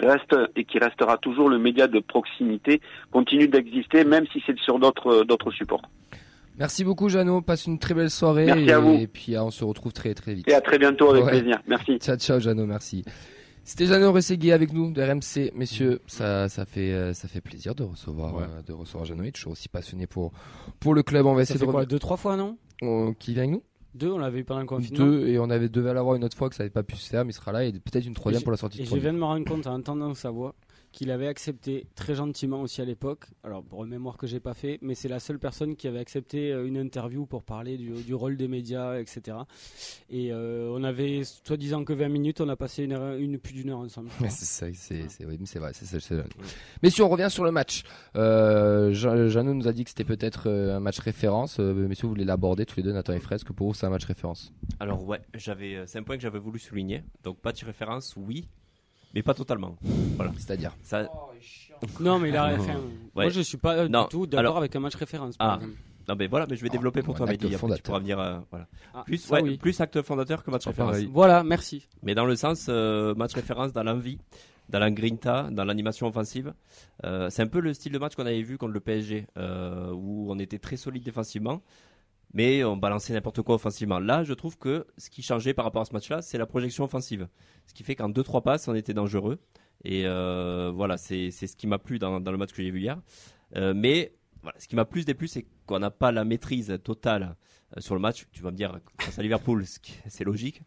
qui reste et qui restera toujours le média de proximité continue d'exister même si c'est sur d'autres d'autres supports. Merci beaucoup, Jeannot. Passe une très belle soirée. Merci et, à vous. et puis ah, on se retrouve très très vite. Et à très bientôt avec Ouais. plaisir. Merci. Ciao, ciao, Jeannot. Merci. C'était Jeannot Rességui avec nous de RMC, messieurs. Ça, ça fait, euh, ça fait plaisir de recevoir, Ouais. euh, de recevoir Jeannot. Il est toujours aussi passionné pour, pour le club. On va Ça essayer fait de quoi Deux, trois fois, non? On- qui vient avec nous? Deux, on l'avait eu pendant le confinement. Deux, et on avait devait l'avoir une autre fois que ça n'avait pas pu se faire, mais il sera là et peut-être une troisième Et pour la sortie Et de je tournée. viens de me rendre compte en entendant sa voix qu'il avait accepté très gentiment aussi à l'époque. Alors pour une mémoire que j'ai pas fait, mais c'est la seule personne qui avait accepté euh, une interview pour parler du, du rôle des médias, etc. Et euh, on avait soi-disant que 20 minutes, on a passé une, heure- une plus d'une heure ensemble. C'est ça, c'est c'est- oui, mais c'est vrai, c'est ça. c'est- Mais si on revient sur le match, euh, Jean- Jeannot nous a dit que c'était peut-être euh, un match référence. Euh, messieurs, vous voulez l'aborder tous les deux, Nathan et Fraise, que pour vous c'est un match référence? Alors ouais, j'avais, c'est un point que j'avais voulu souligner. Donc pas de référence, oui, mais pas totalement. C'est-à-dire. Ça, Non, mais il a. enfin, Moi, Ouais. je suis pas euh, Non, du tout d'accord alors- avec un match référence. par Ah. exemple. non mais voilà, mais je vais développer pour toi, acte Mehdi. Après, tu fondateur. pourras venir. euh, voilà. Ah, Plus, ça, ouais, oui. plus acte fondateur que match référence. pareil. Voilà, merci. Mais dans le sens euh, match référence dans l'envie, dans la grinta, dans l'animation offensive. Euh, c'est un peu le style de match qu'on avait vu contre le PSG, euh, où on était très solide défensivement, mais on balançait n'importe quoi offensivement. Là, je trouve que ce qui changeait par rapport à ce match-là, c'est la projection offensive. Ce qui fait qu'en 2-3 passes, on était dangereux. Et euh, voilà, c'est ce qui m'a plu dans, dans le match que j'ai vu hier. Euh, mais voilà, ce qui m'a plus déplu, c'est qu'on n'a pas la maîtrise totale sur le match. Tu vas me dire, face à Liverpool, c'est logique.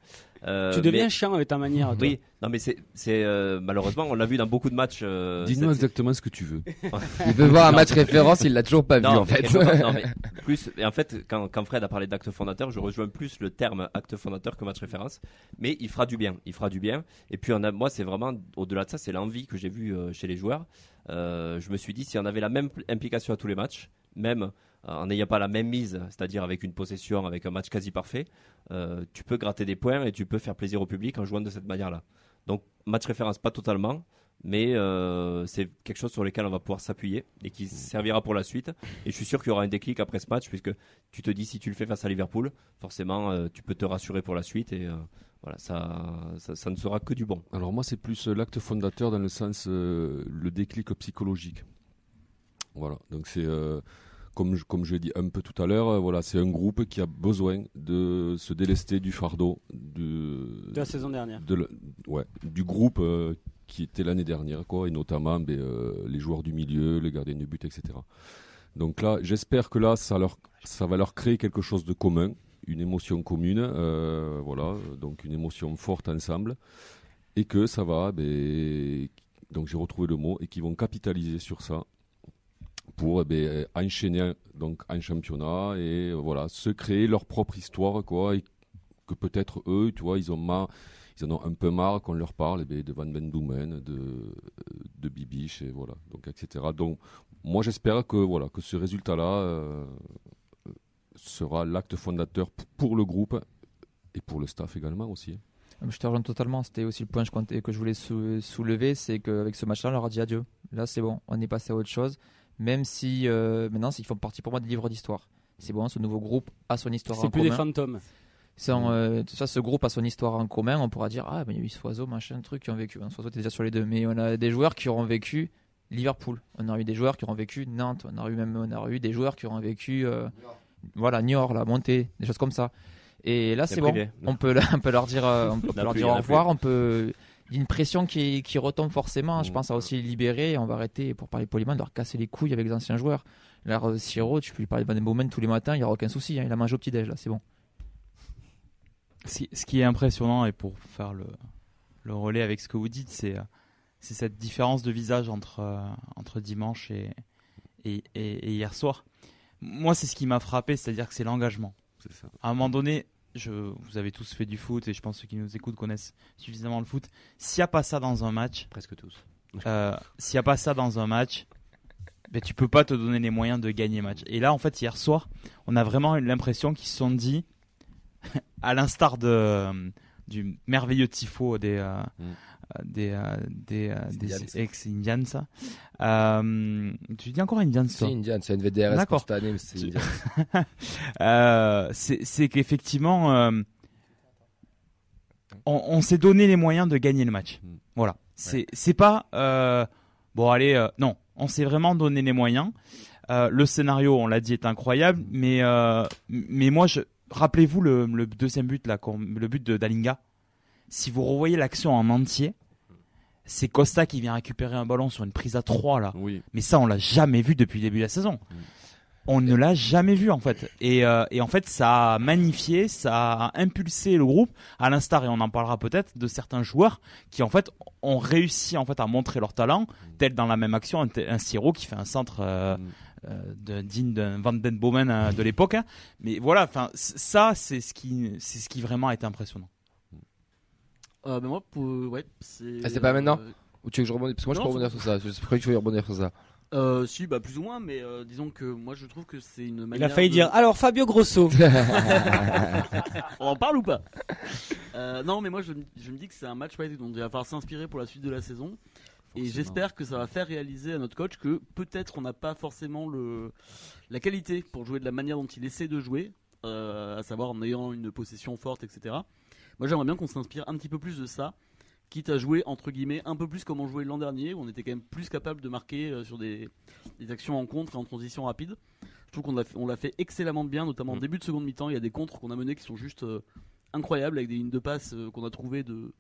Euh, tu deviens mais- chiant avec ta manière. toi. oui, non mais c'est euh, malheureusement on l'a vu dans beaucoup de matchs. euh, Dis-nous exactement ce que tu veux. Il veut voir un Non. match référence, il l'a toujours pas vu Non, en mais fait. non, mais plus et en fait quand, quand Fred a parlé d'acte fondateur, je rejoins plus le terme acte fondateur que match référence, mais il fera du bien, il fera du bien. Et puis on a, moi c'est vraiment au-delà de ça, c'est l'envie que j'ai vue euh, chez les joueurs. Euh, je me suis dit si on avait la même implication à tous les matchs, même euh, en n'ayant pas la même mise, c'est-à-dire avec une possession, avec un match quasi parfait, euh, tu peux gratter des points et tu peux faire plaisir au public en jouant de cette manière-là. Donc match référence pas totalement, mais euh, c'est quelque chose sur lequel on va pouvoir s'appuyer et qui servira pour la suite. Et je suis sûr qu'il y aura un déclic après ce match, puisque tu te dis si tu le fais face à Liverpool, forcément euh, tu peux te rassurer pour la suite et euh, voilà, ça, ça, ça ne sera que du bon. Alors moi, c'est plus euh, l'acte fondateur dans le sens euh, le déclic psychologique. Voilà. Donc c'est euh, comme je, comme je l'ai dit un peu tout à l'heure, euh, voilà, c'est un groupe qui a besoin de se délester du fardeau de, De la saison dernière. de le- ouais, du groupe euh, qui était l'année dernière, quoi, et notamment ben, euh, les joueurs du milieu, les gardiens de but, etc. Donc là, j'espère que là, ça, leur, ça va leur créer quelque chose de commun, une émotion commune, euh, voilà, donc une émotion forte ensemble, et que ça va, ben, donc j'ai retrouvé le mot, et qu'ils vont capitaliser sur ça pour eh ben, enchaîner donc en championnat et voilà se créer leur propre histoire quoi et que peut-être eux tu vois ils ont marre ils en ont un peu marre qu'on leur parle eh ben, de Van Ben Boomen, de, de Bibiche et voilà, donc etc. Donc moi j'espère que voilà que ce résultat-là euh, sera l'acte fondateur pour le groupe et pour le staff également aussi. Je te rejoins totalement. C'était aussi le point que je voulais sou- soulever, c'est qu'avec ce match-là, on leur a dit adieu. Là, c'est bon, on est passé à autre chose. Même si euh, maintenant, ils font partie pour moi des livres d'histoire. C'est bon, ce nouveau groupe a son histoire en C'est plus des commun. fantômes. Sans, euh, ça, ce groupe a son histoire en commun. On pourra dire ah, mais il y a eu Soiseau, machin, truc qui ont vécu. Hein, Soiseau, t'es déjà sur les deux, mais on a des joueurs qui auront vécu Liverpool. On a eu des joueurs qui auront vécu Nantes. On a eu même, on a eu des joueurs qui auront vécu, euh, voilà, Niort, la montée, des choses comme ça. Et là, C'est bon. On peut, on peut leur dire, euh, on peut leur plus, dire au revoir. On peut. Il y a une pression qui, qui retombe forcément. Je Mm. pense à aussi les libérer. On va arrêter, pour parler poliment, de leur casser les couilles avec les anciens joueurs. Là, euh, Siro, tu peux lui parler de Van den Boomen tous les matins, il n'y aura aucun souci. hein. Il a mangé au petit-déj, là, c'est bon. Ce qui- est impressionnant, et pour faire le, le relais avec ce que vous dites, c'est euh, c'est cette différence de visage entre, euh, entre dimanche et, et, et- et hier soir. Moi, c'est ce qui m'a frappé, c'est-à-dire que c'est l'engagement. À un moment donné, je, vous avez tous fait du foot, et je pense que ceux qui nous écoutent connaissent suffisamment le foot. S'il n'y a pas ça dans un match, Presque tous. euh, s'il n'y a pas ça dans un match, ben, tu peux pas te donner les moyens de gagner match. Et là, en fait, hier soir, on a vraiment eu l'impression qu'ils se sont dit, à l'instar de, euh, du merveilleux tifo des, euh, Mm. Des, euh, des, euh, des Indians. ex-Indians. ça. Euh, tu dis encore Indians, toi C'est Indian, c'est une VDRS D'accord. cette année, mais c'est. Euh, c'est c'est qu'effectivement, euh, on, on s'est donné les moyens de gagner le match. Mm. Voilà. C'est c'est pas bon allez non, on s'est vraiment donné les moyens. Le scénario, on l'a dit, est incroyable, mais mais moi je rappelez-vous le, le deuxième but là, le but de Dalinga. Si vous revoyez l'action en entier, c'est Costa qui vient récupérer un ballon sur une prise à 3 là. Oui. Mais ça, on l'a jamais vu depuis le début de la saison. Mm. On ne l'a jamais vu en fait. Et, euh, et en fait, ça a magnifié, ça a impulsé le groupe, à l'instar, et on en parlera peut-être, de certains joueurs qui en fait ont réussi en fait à montrer leur talent, tel dans la même action un, un Siro qui fait un centre euh, Mm. euh, de, digne d'un Van Den Bomen euh, de l'époque. hein. Mais voilà, ça, c'est ce qui, c'est ce qui vraiment a été impressionnant. Euh, mais moi, pour, ouais, c'est. Ah, c'est pas maintenant euh, Ou tu veux que je rebondisse Parce que moi, je peux rebondir sur ça. Je sais pas que tu veux rebondir sur ça. Euh, si, bah plus ou moins, mais euh, disons que moi je trouve que c'est une Il manière. a failli de- dire alors Fabio Grosso. On en parle ou pas? Euh, Non, mais moi je, me- je me dis que c'est un match ouais, dont il va falloir s'inspirer pour la suite de la saison. Et j'espère que ça va faire réaliser à notre coach que peut-être on n'a pas forcément le, la qualité pour jouer de la manière dont il essaie de jouer, euh, à savoir en ayant une possession forte, etc. Moi j'aimerais bien qu'on s'inspire un petit peu plus de ça, quitte à jouer entre guillemets un peu plus comme on jouait l'an dernier, où on était quand même plus capable de marquer euh, sur des, des actions en contre et en transition rapide. Je trouve qu'on l'a fait, on l'a fait excellemment bien, notamment en Mm. début de seconde mi-temps. Il y a des contres qu'on a menés qui sont juste euh, incroyables, avec des lignes de passe euh, qu'on a trouvées de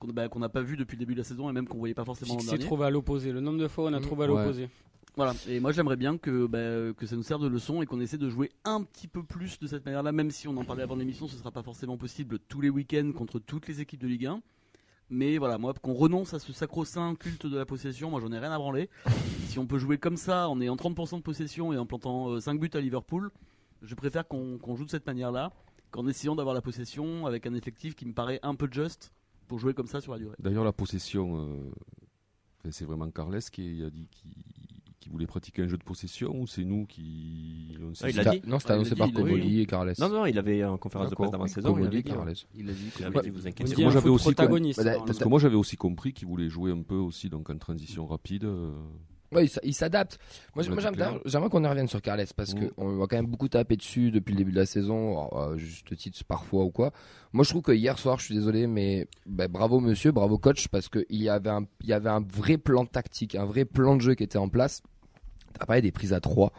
qu'on bah, qu'on n'a pas vu depuis le début de la saison et même qu'on voyait pas forcément l'an dernier. trouvé à l'opposé. Le nombre de fois où on a Mm, trouvé à ouais. Voilà. Et moi j'aimerais bien que bah, que ça nous serve de leçon et qu'on essaie de jouer un petit peu plus de cette manière-là, même si on en parlait avant l'émission, ce sera pas forcément possible tous les week-ends contre toutes les équipes de Ligue 1. Mais voilà, moi, qu'on renonce à ce sacro-saint culte de la possession, moi j'en ai rien à branler. si on peut jouer comme ça, en ayant 30% de possession et en plantant 5 buts à Liverpool, je préfère qu'on qu'on joue de cette manière-là qu'en essayant d'avoir la possession avec un effectif qui me paraît un peu juste pour jouer comme ça sur la durée. D'ailleurs, la possession, euh, c'est vraiment Carles qui a dit qu'il qu'il voulait pratiquer un jeu de possession ou c'est nous qui. on Ah, il C'était- dit. Non, c'était Ah, annoncé par Comoli et Carles. Non, non, il avait en conférence de presse d'avant-saison. Il Comoli et dit, Carles. Il a dit il avait dit, vous inquiétez dit moi, un j'avais aussi protagoniste. Bah. Parce que moi j'avais aussi compris qu'il voulait jouer un peu aussi donc en transition rapide. euh, Ouais, il s'adapte. Moi, j'aimerais qu'on y revienne sur Carles parce Mm. que on va quand même beaucoup taper dessus depuis le début de la saison, alors, juste titre parfois ou quoi. Moi, je trouve que hier soir, je suis désolé, mais bah, bravo monsieur, bravo coach, parce que il y avait un, il y avait un vrai plan tactique, un vrai plan de jeu qui était en place. T'as parlé des prises à 3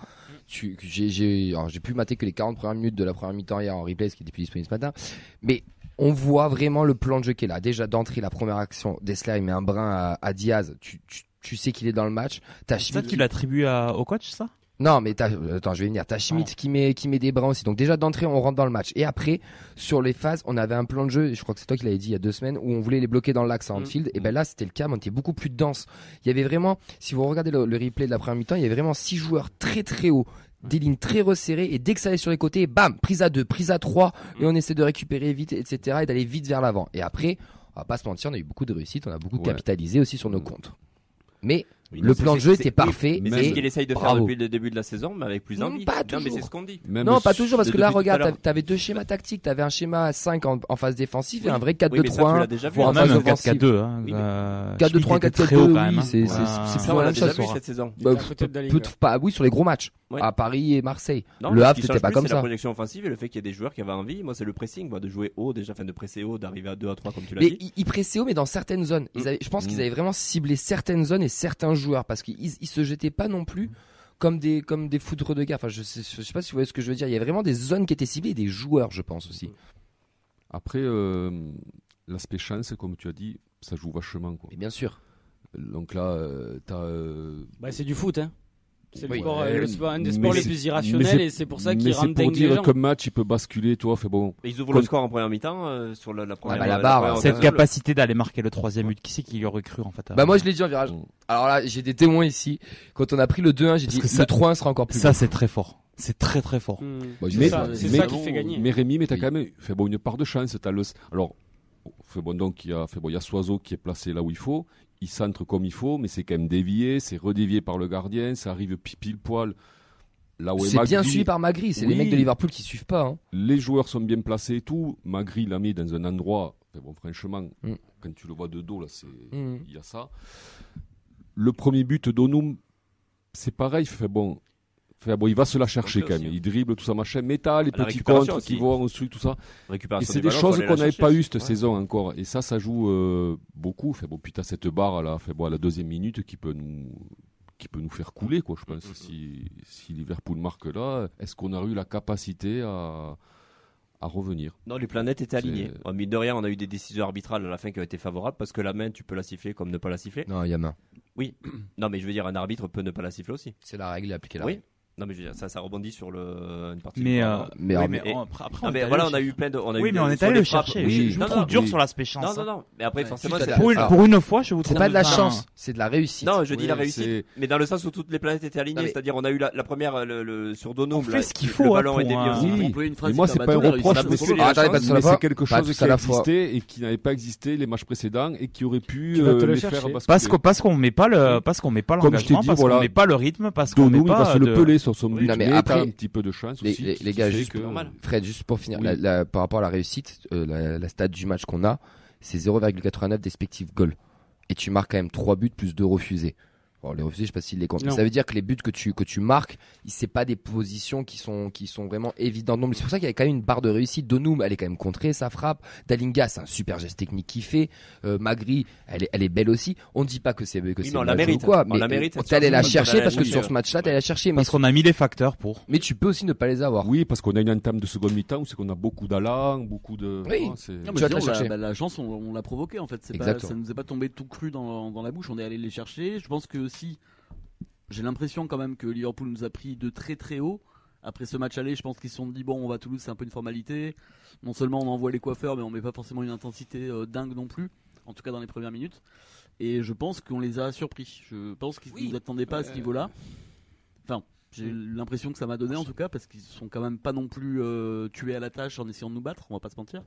Tu, j'ai, pu mater que les 40 premières minutes de la première mi-temps hier en replay, ce qui était plus disponible ce matin. Mais on voit vraiment le plan de jeu qui est là. Déjà d'entrée, la première action, Dessler, il met un brin à, à Diaz. Tu, tu, tu sais qu'il est dans le match. T'as C'est ça Schmitt tu l'attribues à- au coach, ça? Non, mais euh, attends, je vais venir. T'as Schmidt qui met, qui met des brins aussi. Donc déjà d'entrée, on rentre dans le match. Et après, sur les phases, on avait un plan de jeu. Je crois que c'est toi qui l'avais dit il y a deux semaines où on voulait les bloquer dans l'axe à Mm. Et ben là, c'était le cas, mais on était beaucoup plus dense. Il y avait vraiment, si vous regardez le, le replay de la première mi-temps, il y avait vraiment six joueurs très très hauts, des lignes très resserrées. Et dès que ça allait sur les côtés, bam, prise à deux, prise à trois, et on essaie de récupérer vite, etc. Et d'aller vite vers l'avant. Et après, on va pas se mentir, on a eu beaucoup de réussite, on a beaucoup Ouais. capitalisé aussi sur nos Mm. comptes. Mais Oui, le plan de jeu était parfait. Mais et c'est ce qu'il essaye de faire bravo. depuis le début de la saison, mais avec plus Non, envie. pas Non, mais toujours. c'est ce qu'on dit. Même Non, pas toujours, parce que là, regarde, t'avais deux schémas tactiques. T'avais un schéma à 5 en, en phase défensive et Oui. un vrai Oui, mais ça, tu 4-2-3-1. l'as déjà vu. voire en même phase un offensive. 4-4-2. Hein. Oui, mais- Euh, 4-2-3, était très 4-4-2, haut quand même. oui, hein. c'est- plus on la l'a même chose. Sora. cette saison. Bah, pas, oui, sur les gros matchs. À Paris et Marseille. Le mais ce Havre, c'était pas comme C'est ça. la projection offensive et le fait qu'il y ait des joueurs qui avaient envie. Moi, c'est le pressing, de jouer haut déjà, enfin de presser haut, d'arriver à 2 à 3 comme tu l'as Mais dit. ils, ils pressaient haut, mais dans certaines zones. Je pense qu'ils avaient vraiment ciblé certaines zones et certains joueurs parce qu'ils ils se jetaient pas non plus comme des comme des foudres de guerre. Enfin, je sais, je sais pas si vous voyez ce que je veux dire. Il y a vraiment des zones qui étaient ciblées et des joueurs, je pense aussi. Après, euh, l'aspect chance, comme tu as dit, ça joue vachement. Quoi. Mais bien sûr. Donc là, euh, t'as. euh, Bah, c'est du foot, hein. C'est Oui. le sport, Ouais, euh, le sport- un des mais sports les plus irrationnels et c'est pour ça qu'il c'est rend pour dire qu'un match, il peut basculer, toi. Fait bon. Mais ils ouvrent Comme- le score en première mi-temps euh, sur la, la première. bah, la barre, première Cette capacité d'aller marquer le troisième but, qui c'est qui y aurait cru en fait Bah moi je l'ai dit en virage. Mm. Alors là, j'ai des témoins ici. Quand on a pris le 2-1, j'ai dit que ça- le 3-1 sera encore plus Ça c'est très fort. C'est très très fort. Hmm. Bah, C'est mais- ça, c'est mais- ça qui fait gagner. Mais Rémi, mais t'as Oui. quand même fait bon, une part de chance. T'as le... Alors, bon, donc il y a, fait bon, il y a Soiseau qui est placé là où il faut. Il centre comme il faut, mais c'est quand même dévié, c'est redévié par le gardien, ça arrive pi- pile poil. Là où est C'est bien suivi par Magri. C'est les mecs de Liverpool qui suivent pas. hein. Les joueurs sont bien placés et tout. Magri l'a mis dans un endroit. bon, franchement, Mm. quand tu le vois de dos, là, c'est Mm. il y a ça. Le premier but d'Onum, c'est pareil. Fait bon, bon, il va se la chercher quand même. Il dribble tout ça machin. Mais t'as les La petits contres qui vont ensuite tout ça. Et Récupération c'est des choses qu'on la n'avait pas eu cette Ouais. saison encore. Et ça, ça joue euh, beaucoup. Fait bon, putain, cette barre là, fait bon, à la deuxième minute qui peut nous qui peut nous faire couler quoi. Je pense Mm, mm, si si Liverpool marque là, est-ce qu'on a eu la capacité à à revenir? Non, les planètes étaient alignées. En mine de rien, on a eu des décisions arbitrales à la fin qui ont été favorables parce que la main, tu peux la siffler comme ne pas la siffler. Non, il y a main. Non, mais je veux dire, un arbitre peut ne pas la siffler aussi. C'est la règle appliquée là. Oui. Non, mais je veux dire, ça, ça rebondit sur le, une partie. Mais, du euh, corps. Mais, oui, mais après, après, Non, on mais voilà, le on a eu plein de. On a Oui, eu mais on est allé le chercher. Oui. Je, je vous Non, trouve non, dur oui. sur l'aspect chance. Non, hein. non, non. Mais après, Ouais. forcément, c'est. Pour une, Alors- pour une fois, je vous trouve C'est pas de la chance, c'est de la réussite. Non, je dis la réussite, mais dans le sens où toutes les planètes étaient Non, alignées, mais- c'est-à-dire on a eu la, la première le, le- sur Donum, On fait ce qu'il le faut, ballon hein, est pour dévié un- aussi. Oui. On peut une phrase Et moi, c'est pas un reproche, mais a c'est de mais quelque chose qui fois. existait et qui n'avait pas existé, les matchs précédents, et qui aurait pu Tu vas te euh, le les chercher. faire. Parce que parce qu'on met pas le parce qu'on met pas l'engagement, parce qu'on met le rythme, parce qu'on met pas de... le sur son but, Non, mais mais, après- t'as un petit peu de chance Les- aussi. les- qui- les qui gars, juste que-. Fred, juste pour finir, Oui. la- la- par rapport à la réussite, euh, la, la stat du match qu'on a, c'est 0,89 d'espective goal. Et tu marques quand même 3 buts plus 2 refusés. Bon, les refusés, je sais pas s'il les compte. Ça veut dire que les buts que tu, que tu marques, c'est pas des positions qui sont, qui sont vraiment évidentes. Donc, c'est pour ça qu'il y a quand même une barre de réussite. Donum, elle est quand même contrée, ça frappe. Dalinga, c'est un super geste technique qu'il fait. Euh, Magri, elle est, elle est belle aussi. On dit pas que c'est, que c'est mais on la mérite. quoi. Mais la mérite, euh, t'allais la chercher parce que oui, sur mais- ce match-là, t'allais la chercher. Parce qu'on a mis les facteurs pour. mais tu peux aussi ne pas les avoir. Oui, parce qu'on a une entame de seconde mi-temps où c'est qu'on a beaucoup d'allant, beaucoup de. Oui. C'est- la la, bah, la chance, on, l'a provoqué en fait. C'est ça nous est pas tombé tout cru dans la bouche. On est allé les chercher. Je pense que j'ai l'impression quand même que Liverpool nous a pris de très très haut. Après ce match aller, je pense qu'ils se sont dit bon, on va à Toulouse, c'est un peu une formalité. Non seulement on envoie les coiffeurs, mais on met pas forcément une intensité euh, dingue non plus. En tout cas dans les premières minutes. Et je pense qu'on les a surpris. Je pense qu'ils Oui. nous attendaient pas à ce Euh, niveau-là. Enfin, j'ai l'impression que ça m'a donné en tout cas parce qu'ils sont quand même pas non plus euh, tués à la tâche en essayant de nous battre. On va pas se mentir.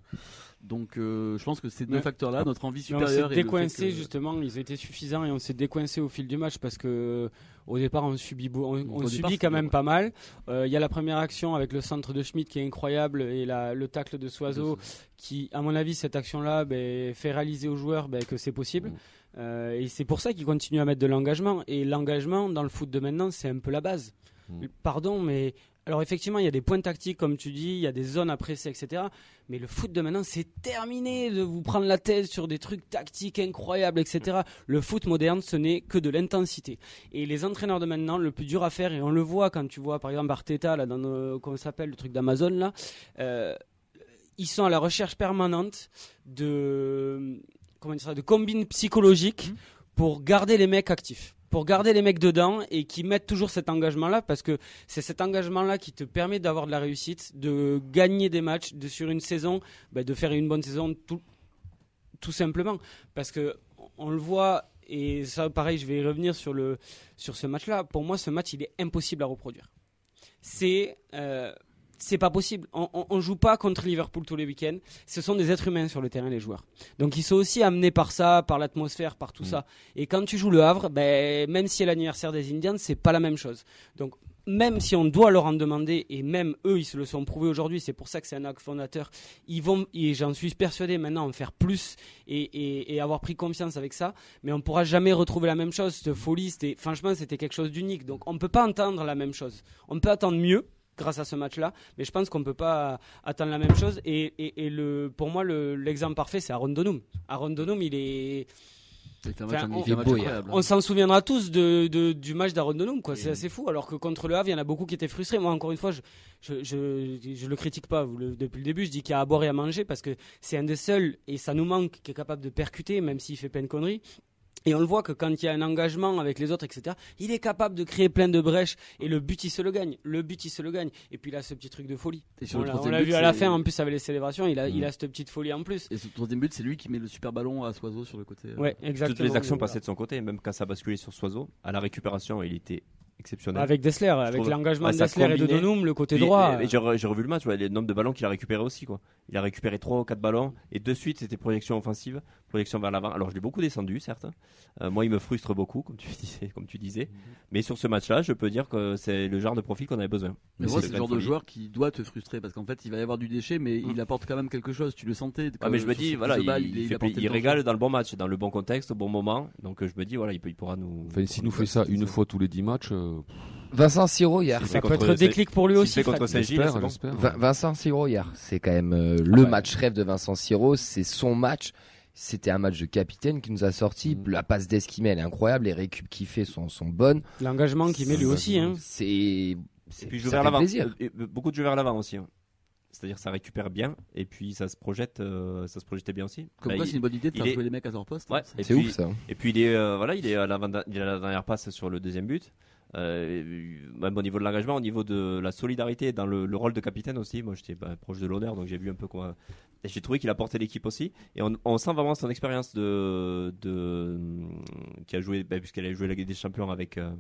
Donc euh, je pense que ces deux facteurs-là, notre envie on s'est supérieure et le fait décoincé que- justement, ils étaient suffisants et on s'est décoincé au fil du match parce que au départ on subit, on, on subit quand même pas mal. Euh, Il y a la première action avec le centre de Schmidt qui est incroyable et la, le tacle de Soiseau qui, à mon avis, cette action-là ben, fait réaliser aux joueurs ben, que c'est possible. Euh, et c'est pour ça qu'ils continuent à mettre de l'engagement. Et l'engagement dans le foot de maintenant, c'est un peu la base. Mm. Pardon, mais alors effectivement, il y a des points tactiques, comme tu dis, il y a des zones à presser, etc. Mais le foot de maintenant, c'est terminé de vous prendre la tête sur des trucs tactiques incroyables, etc. Le foot moderne, ce n'est que de l'intensité. Et les entraîneurs de maintenant, le plus dur à faire, et on le voit quand tu vois par exemple Arteta, là, dans nos- comment s'appelle, le truc d'Amazon, là, euh, ils sont à la recherche permanente de, comment dire ça, de combines psychologiques pour garder les mecs actifs. Pour garder les mecs dedans et qui mettent toujours cet engagement-là parce que c'est cet engagement-là qui te permet d'avoir de la réussite, de gagner des matchs, de sur une saison, bah, de faire une bonne saison tout, tout simplement. Parce que on le voit, et ça pareil, je vais y revenir sur, le, sur ce match-là. Pour moi, ce match, il est impossible à reproduire. C'est. euh, c'est pas possible. On, on, on joue pas contre Liverpool tous les week-ends. Ce sont des êtres humains sur le terrain, les joueurs. Donc ils sont aussi amenés par ça, par l'atmosphère, par tout Mm. ça. Et quand tu joues le Havre, ben, même si c'est l'anniversaire des Indians, c'est pas la même chose. Donc même si on doit leur en demander, et même eux, ils se le sont prouvés aujourd'hui, c'est pour ça que c'est un acte fondateur, ils vont, et j'en suis persuadé maintenant, en faire plus et, et, et avoir pris confiance avec ça, mais on pourra jamais retrouver la même chose. Cette folie, c'était, franchement, c'était quelque chose d'unique. Donc on ne peut pas entendre la même chose. On peut attendre mieux grâce à ce match-là, mais je pense qu'on ne peut pas attendre la même chose. Et, et, et le, pour moi, le- l'exemple parfait, c'est Aaron Donum. Aaron Donum, il est, Enfin, on- on s'en souviendra tous de, de- du match d'Aaron Donum, quoi. C'est assez fou. Alors que contre le Havre, il y en a beaucoup qui étaient frustrés. Moi, encore une fois, je, je, je, je le critique pas. Le- depuis le début, je dis qu'il y a à boire et à manger parce que c'est un des seuls, et ça nous manque, qui est capable de percuter, même s'il fait plein de conneries. Et on le voit que quand il y a un engagement avec les autres, etc., il est capable de créer plein de brèches. Et le but, il se le gagne. Le but, il se le gagne. Et puis là, ce petit truc de folie. Et sur On le l'a- vu à la fin, en plus, avec les célébrations. Il a, il a cette petite folie en plus. Et ce troisième but, c'est lui qui met le super ballon à Soiseau sur le côté. euh. Ouais, exactement. Toutes les actions passaient de son côté, même quand ça basculait sur Soiseau, à la récupération, il était exceptionnel. Avec Dessler, avec l'engagement ouais, de Dessler et de. Donum, le côté Puis, droit. et- et j'ai re- j'ai revu le match, ouais, les nombres de ballons qu'il a récupéré aussi. Quoi. Il a récupéré 3 ou 4 ballons et de suite c'était projection offensive, projection vers l'avant. Alors je l'ai beaucoup descendu, certes. Euh, moi il me frustre beaucoup, comme tu disais. Comme tu disais. Mais sur ce match-là, je peux dire que c'est le genre de profil qu'on avait besoin. Mais C'est moi, c'est le genre de folie. joueur qui doit te frustrer parce qu'en fait, il va y avoir du déchet, mais il apporte quand même quelque chose. Tu le sentais. Ah, mais je me dis, voilà, il, balle, il fait- apportait il le danger. régale dans le bon match, dans le bon contexte, au bon moment. Donc je me dis, voilà, il, peut, il pourra nous. Enfin, s'il nous fait ça une fois tous les 10 matchs, euh, Vincent Siro hier. Ça peut être déclic pour lui aussi. contre Vincent Siro hier, c'est quand même euh, le ouais. match rêve de Vincent Siro, c'est son match. C'était un match de capitaine qui nous a sorti. Mm. La passe d'Esquimel est incroyable, les récup qu'il fait sont, sont bonnes. L'engagement qu'il met lui aussi. Hein. C'est. Puis je ça vers fait l'avant. plaisir. Et- beaucoup de jeux vers l'avant aussi. hein. C'est-à-dire ça récupère bien et puis ça se projette, euh, ça se projetait bien aussi. Comme Là, quoi, c'est une bonne idée de faire est- jouer les mecs à leur poste. Ouais, hein. et C'est puis- ouf ça. Et puis il est euh, voilà, il est à la, il est à la dernière passe sur le deuxième but. Euh, même au niveau de l'engagement, au niveau de la solidarité, dans le, le rôle de capitaine aussi. Moi, j'étais bah, proche de l'honneur, donc j'ai vu un peu quoi. J'ai trouvé qu'il a porté l'équipe aussi. Et on, on sent vraiment son expérience de, de qui a joué, bah, puisqu'elle a joué la Ligue des Champions avec. euh,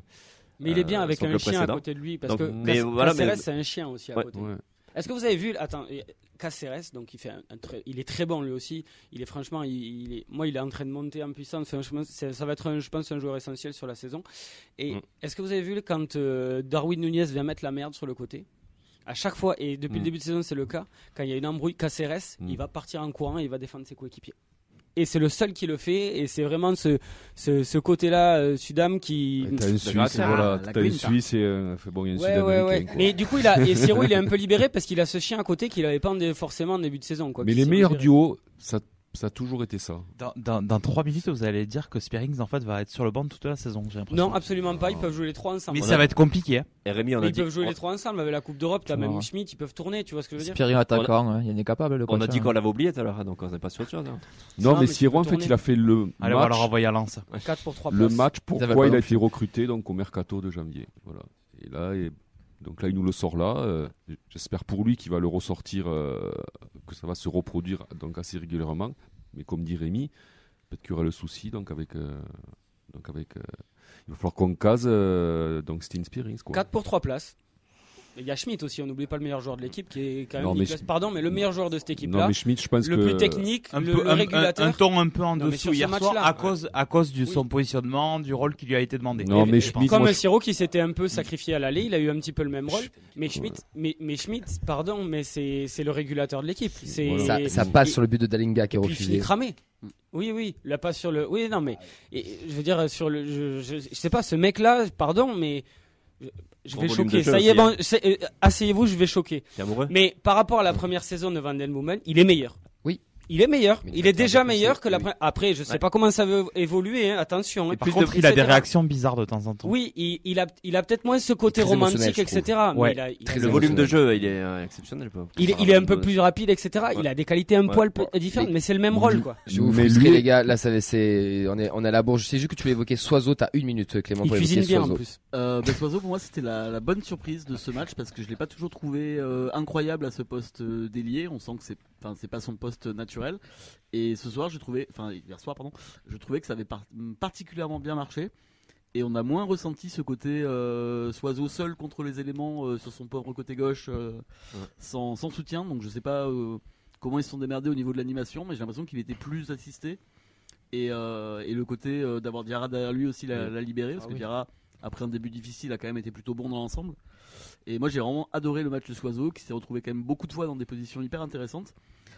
Mais il est bien euh, avec un chien à côté de lui. Parce Donc, que mais voilà, mais- c'est un chien aussi à Ouais. côté. Ouais. Est-ce que vous avez vu, attends, Caceres, donc il fait un, un très- il est très bon lui aussi. Il est franchement, il, il est, moi il est en train de monter en puissance. Enfin, je ça va être, un, je pense, un joueur essentiel sur la saison. Et Mm. est-ce que vous avez vu quand euh, Darwin Nunez vient mettre la merde sur le côté? À chaque fois, et depuis le Mm. début de saison c'est le cas, quand il y a une embrouille, Caceres, Mm. il va partir en courant et il va défendre ses coéquipiers. Et c'est le seul qui le fait, et c'est vraiment ce, ce, ce côté-là, euh, Sudam, qui... T'as une Suisse, Ah, voilà. T'as une. Suisse et euh, fait bon, il y a une Ouais. Mais du coup, il a, et Siro, il est un peu libéré parce qu'il a ce chien à côté qu'il avait pas forcément en début de saison. Quoi, Mais les meilleurs duos, ça, ça a toujours été ça. Dans, dans, dans 3 minutes, vous allez dire que Spearings en fait va être sur le banc toute la saison. J'ai l'impression. Non, absolument pas. Ils peuvent jouer les trois ensemble. Mais On ça a- va être compliqué. hein. Et Rémi, on Mais a ils dit, peuvent jouer les trois ensemble avec la Coupe d'Europe. T'as même vois. Schmitt, ils peuvent tourner. Tu vois ce que je veux dire Spirin attaquant, hein, il est capable le on coach. a dit hein. qu'on l'avait oublié tout à l'heure, hein, donc on n'est pas hein. Non, Ça, mais mais Siro, en fait, il a fait le Allez, on va le match, renvoyer à Lens. 4 pour 3 le match pourquoi il a non été recruté donc au mercato de janvier. Voilà. Et là, et- donc là, il nous le sort là. euh, J'espère pour lui qu'il va le ressortir, euh, que ça va se reproduire donc assez régulièrement. Mais comme dit Rémi, peut-être qu'il y aura le souci donc avec, euh, avec, il va falloir qu'on case donc Steen Spearings quoi. 4 pour 3 places. Il y a Schmitt aussi, on n'oublie pas le meilleur joueur de l'équipe qui est quand même Non, mais Niklas- Pardon, mais le meilleur joueur de cette non équipe-là. mais Schmidt, je pense Le que plus technique, Un, le, peu, le un- régulateur. un- un ton un peu en Non, mais dessous hier soir match-là, à cause, à cause Oui. son positionnement, du rôle qui lui a été demandé. Non, mais et Schmitt, comme moi, Siro qui s'était un peu sacrifié à l'aller, il a eu un petit peu le même rôle. Mais Schmitt, mais, mais Schmitt, pardon, mais c'est c'est le régulateur de l'équipe. C'est Ça, ça passe sur le but de Dalinga qui est puis il refusé. cramé. Oui, oui, la passe sur le. Oui, non, mais et, je veux dire sur le. Je, je, je sais pas, ce mec-là, pardon, mais je, vais choquer. Ça y est, bon, hein. euh, asseyez-vous, je vais choquer. Mais par rapport à la première saison de Van Den Boomen, il est meilleur. Il est meilleur. Il est déjà meilleur que la première. Après, je sais Ouais. pas comment ça va évoluer. hein, attention. hein, Par plus contre, de- il a des réactions bizarres de temps en temps. Oui, il, il a, il a peut-être moins ce côté romantique, etc. mais Ouais. il a- il a- Très Le volume de jeu, il est euh, exceptionnel. il est, il est un peu plus rapide, etc. Il a des qualités un Ouais. poil différentes, mais c'est le même rôle, quoi. Je vous Mais lui- les gars. Là, ça, c'est, on est, on est à la bourge. Sais juste que tu évoquer Soiseau. T'as une minute, Clément, Il pour cuisine évoquer bien en Soiseau. plus. Euh, bah, Soiseau, pour moi, c'était la, bonne surprise de ce match parce que je l'ai pas toujours trouvé euh, incroyable à ce poste d'ailier. On sent que c'est, enfin, c'est pas son poste naturel. Et ce soir, j'ai trouvé, enfin, hier soir, pardon, je trouvais que ça avait par- particulièrement bien marché. Et on a moins ressenti ce côté euh, Soiseau seul contre les éléments euh, sur son pauvre côté gauche euh, sans, sans soutien. Donc je sais pas euh, comment ils se sont démerdés au niveau de l'animation, mais j'ai l'impression qu'il était plus assisté. Et, et le côté d'avoir Diarra derrière lui aussi l'a, l'a libéré, parce Ah que oui. Diarra, après un début difficile, a quand même été plutôt bon dans l'ensemble. Et moi j'ai vraiment adoré le match de Soiseau, qui s'est retrouvé quand même beaucoup de fois dans des positions hyper intéressantes.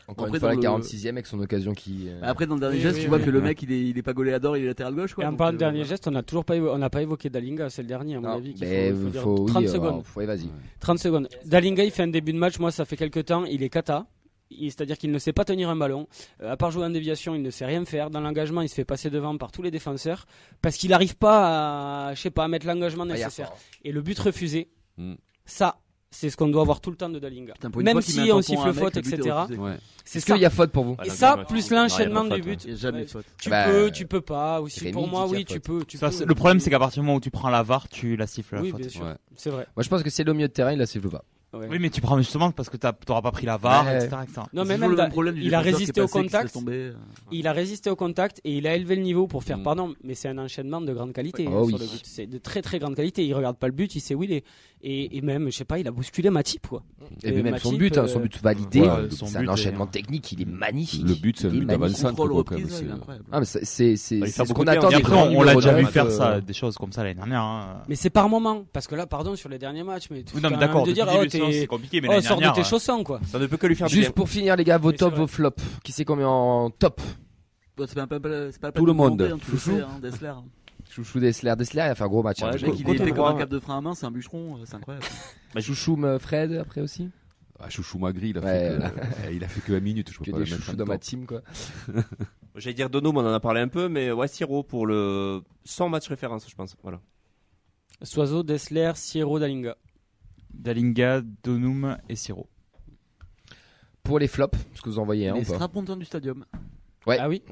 Encore Après, une fois, la dans le- 46 e avec son occasion qui. euh, Après dans le dernier Oui, geste, oui, tu vois oui. que le mec il est, il est pas goléador, il est latéral gauche. Quoi, Et en parlant de euh, dernier voilà. geste, on n'a toujours pas, on n'a pas évoqué Dalinga, c'est le dernier à mon non, avis. mais faut, faut faut, 30 oui, secondes. alors, faut- vas-y. 30 secondes. Dalinga, il fait un début de match, moi ça fait quelques temps, il est cata. Il- C'est-à-dire qu'il ne sait pas tenir un ballon. Euh, à part jouer en déviation, il ne sait rien faire. Dans l'engagement, il se fait passer devant par tous les défenseurs parce qu'il n'arrive pas à, je sais pas, à mettre l'engagement nécessaire. Et le but refusé, Mm. Ça, c'est ce qu'on doit avoir tout le temps de Dalinga. Putain, pour une Même fois qu'il met si un on tampon à siffle un mec, faute, le but est etc. refusé. Ouais. C'est Est-ce ça. qu'il y a faute pour vous Ah, Et la ça, gamme, plus l'enchaînement du but. Il y a jamais Ouais. de faute. Tu Bah, peux, tu peux pas. Aussi Rémi pour dit moi, qu'il y a oui, tu faute. peux. Tu Ça, peux. c'est- le problème, c'est qu'à partir du moment où tu prends la VAR, tu la siffles la Oui, faute. bien sûr. Ouais. C'est vrai. Moi, je pense que c'est le milieu de terrain, il la siffle pas. Ouais. Oui, mais tu prends justement parce que t'as- t'auras pas pris la VAR, Ouais. etc., etc. Non, mais même le problème il a résisté au contact. tomber. Il a résisté au contact et il a élevé le niveau pour faire pardon, mais c'est un enchaînement de grande qualité Oh hein, oui. le but. C'est de très très grande qualité. Il regarde pas le but, il sait où il est. Et, et même, je sais pas, il a bousculé Matip quoi. Et Et puis même son but, hein, euh, son but validé, ouais, euh, son c'est un est- enchaînement technique, il est magnifique. Le but, c'est un but c'est- incroyable. Ah, mais c'est ce qu'on attend après, on, l'a déjà vu faire euh, ça, des choses comme ça l'année dernière. hein. Mais c'est par moment, parce que là, pardon sur les derniers matchs, mais tu Oui, d'accord, le c'est compliqué, mais oh, sors de tes euh, chaussons quoi. Ça ne peut que lui faire Juste bien. pour finir, les gars, vos tops, vos flops. Qui c'est combien en top Bon, C'est pas, pas- pas- c'est pas la Tout le de monde. hein, le Chouchou. hein, Dessler. Chouchou Dessler. Dessler, il a fait un gros match. Ouais, hein. Le je- mec, il comme un cap de frein à main, c'est un bûcheron, euh, c'est incroyable. Chouchou euh, Fred après aussi. Ah, Chouchou Magri, il a, Ouais, fait que, il a fait que 1 minute, je peux Que pas des le mettre chouchous dans ma team quoi. J'allais dire Dono, mais on en a parlé un peu, mais ouais, Siro pour le sans match référence, je pense. Voilà. Soiseau, Dessler, Sierro, Dalinga. Dalinga, Donum et Siro. Pour les flops, ce que vous envoyez un Les ou pas strapontins du stadium. Ouais. Ah oui.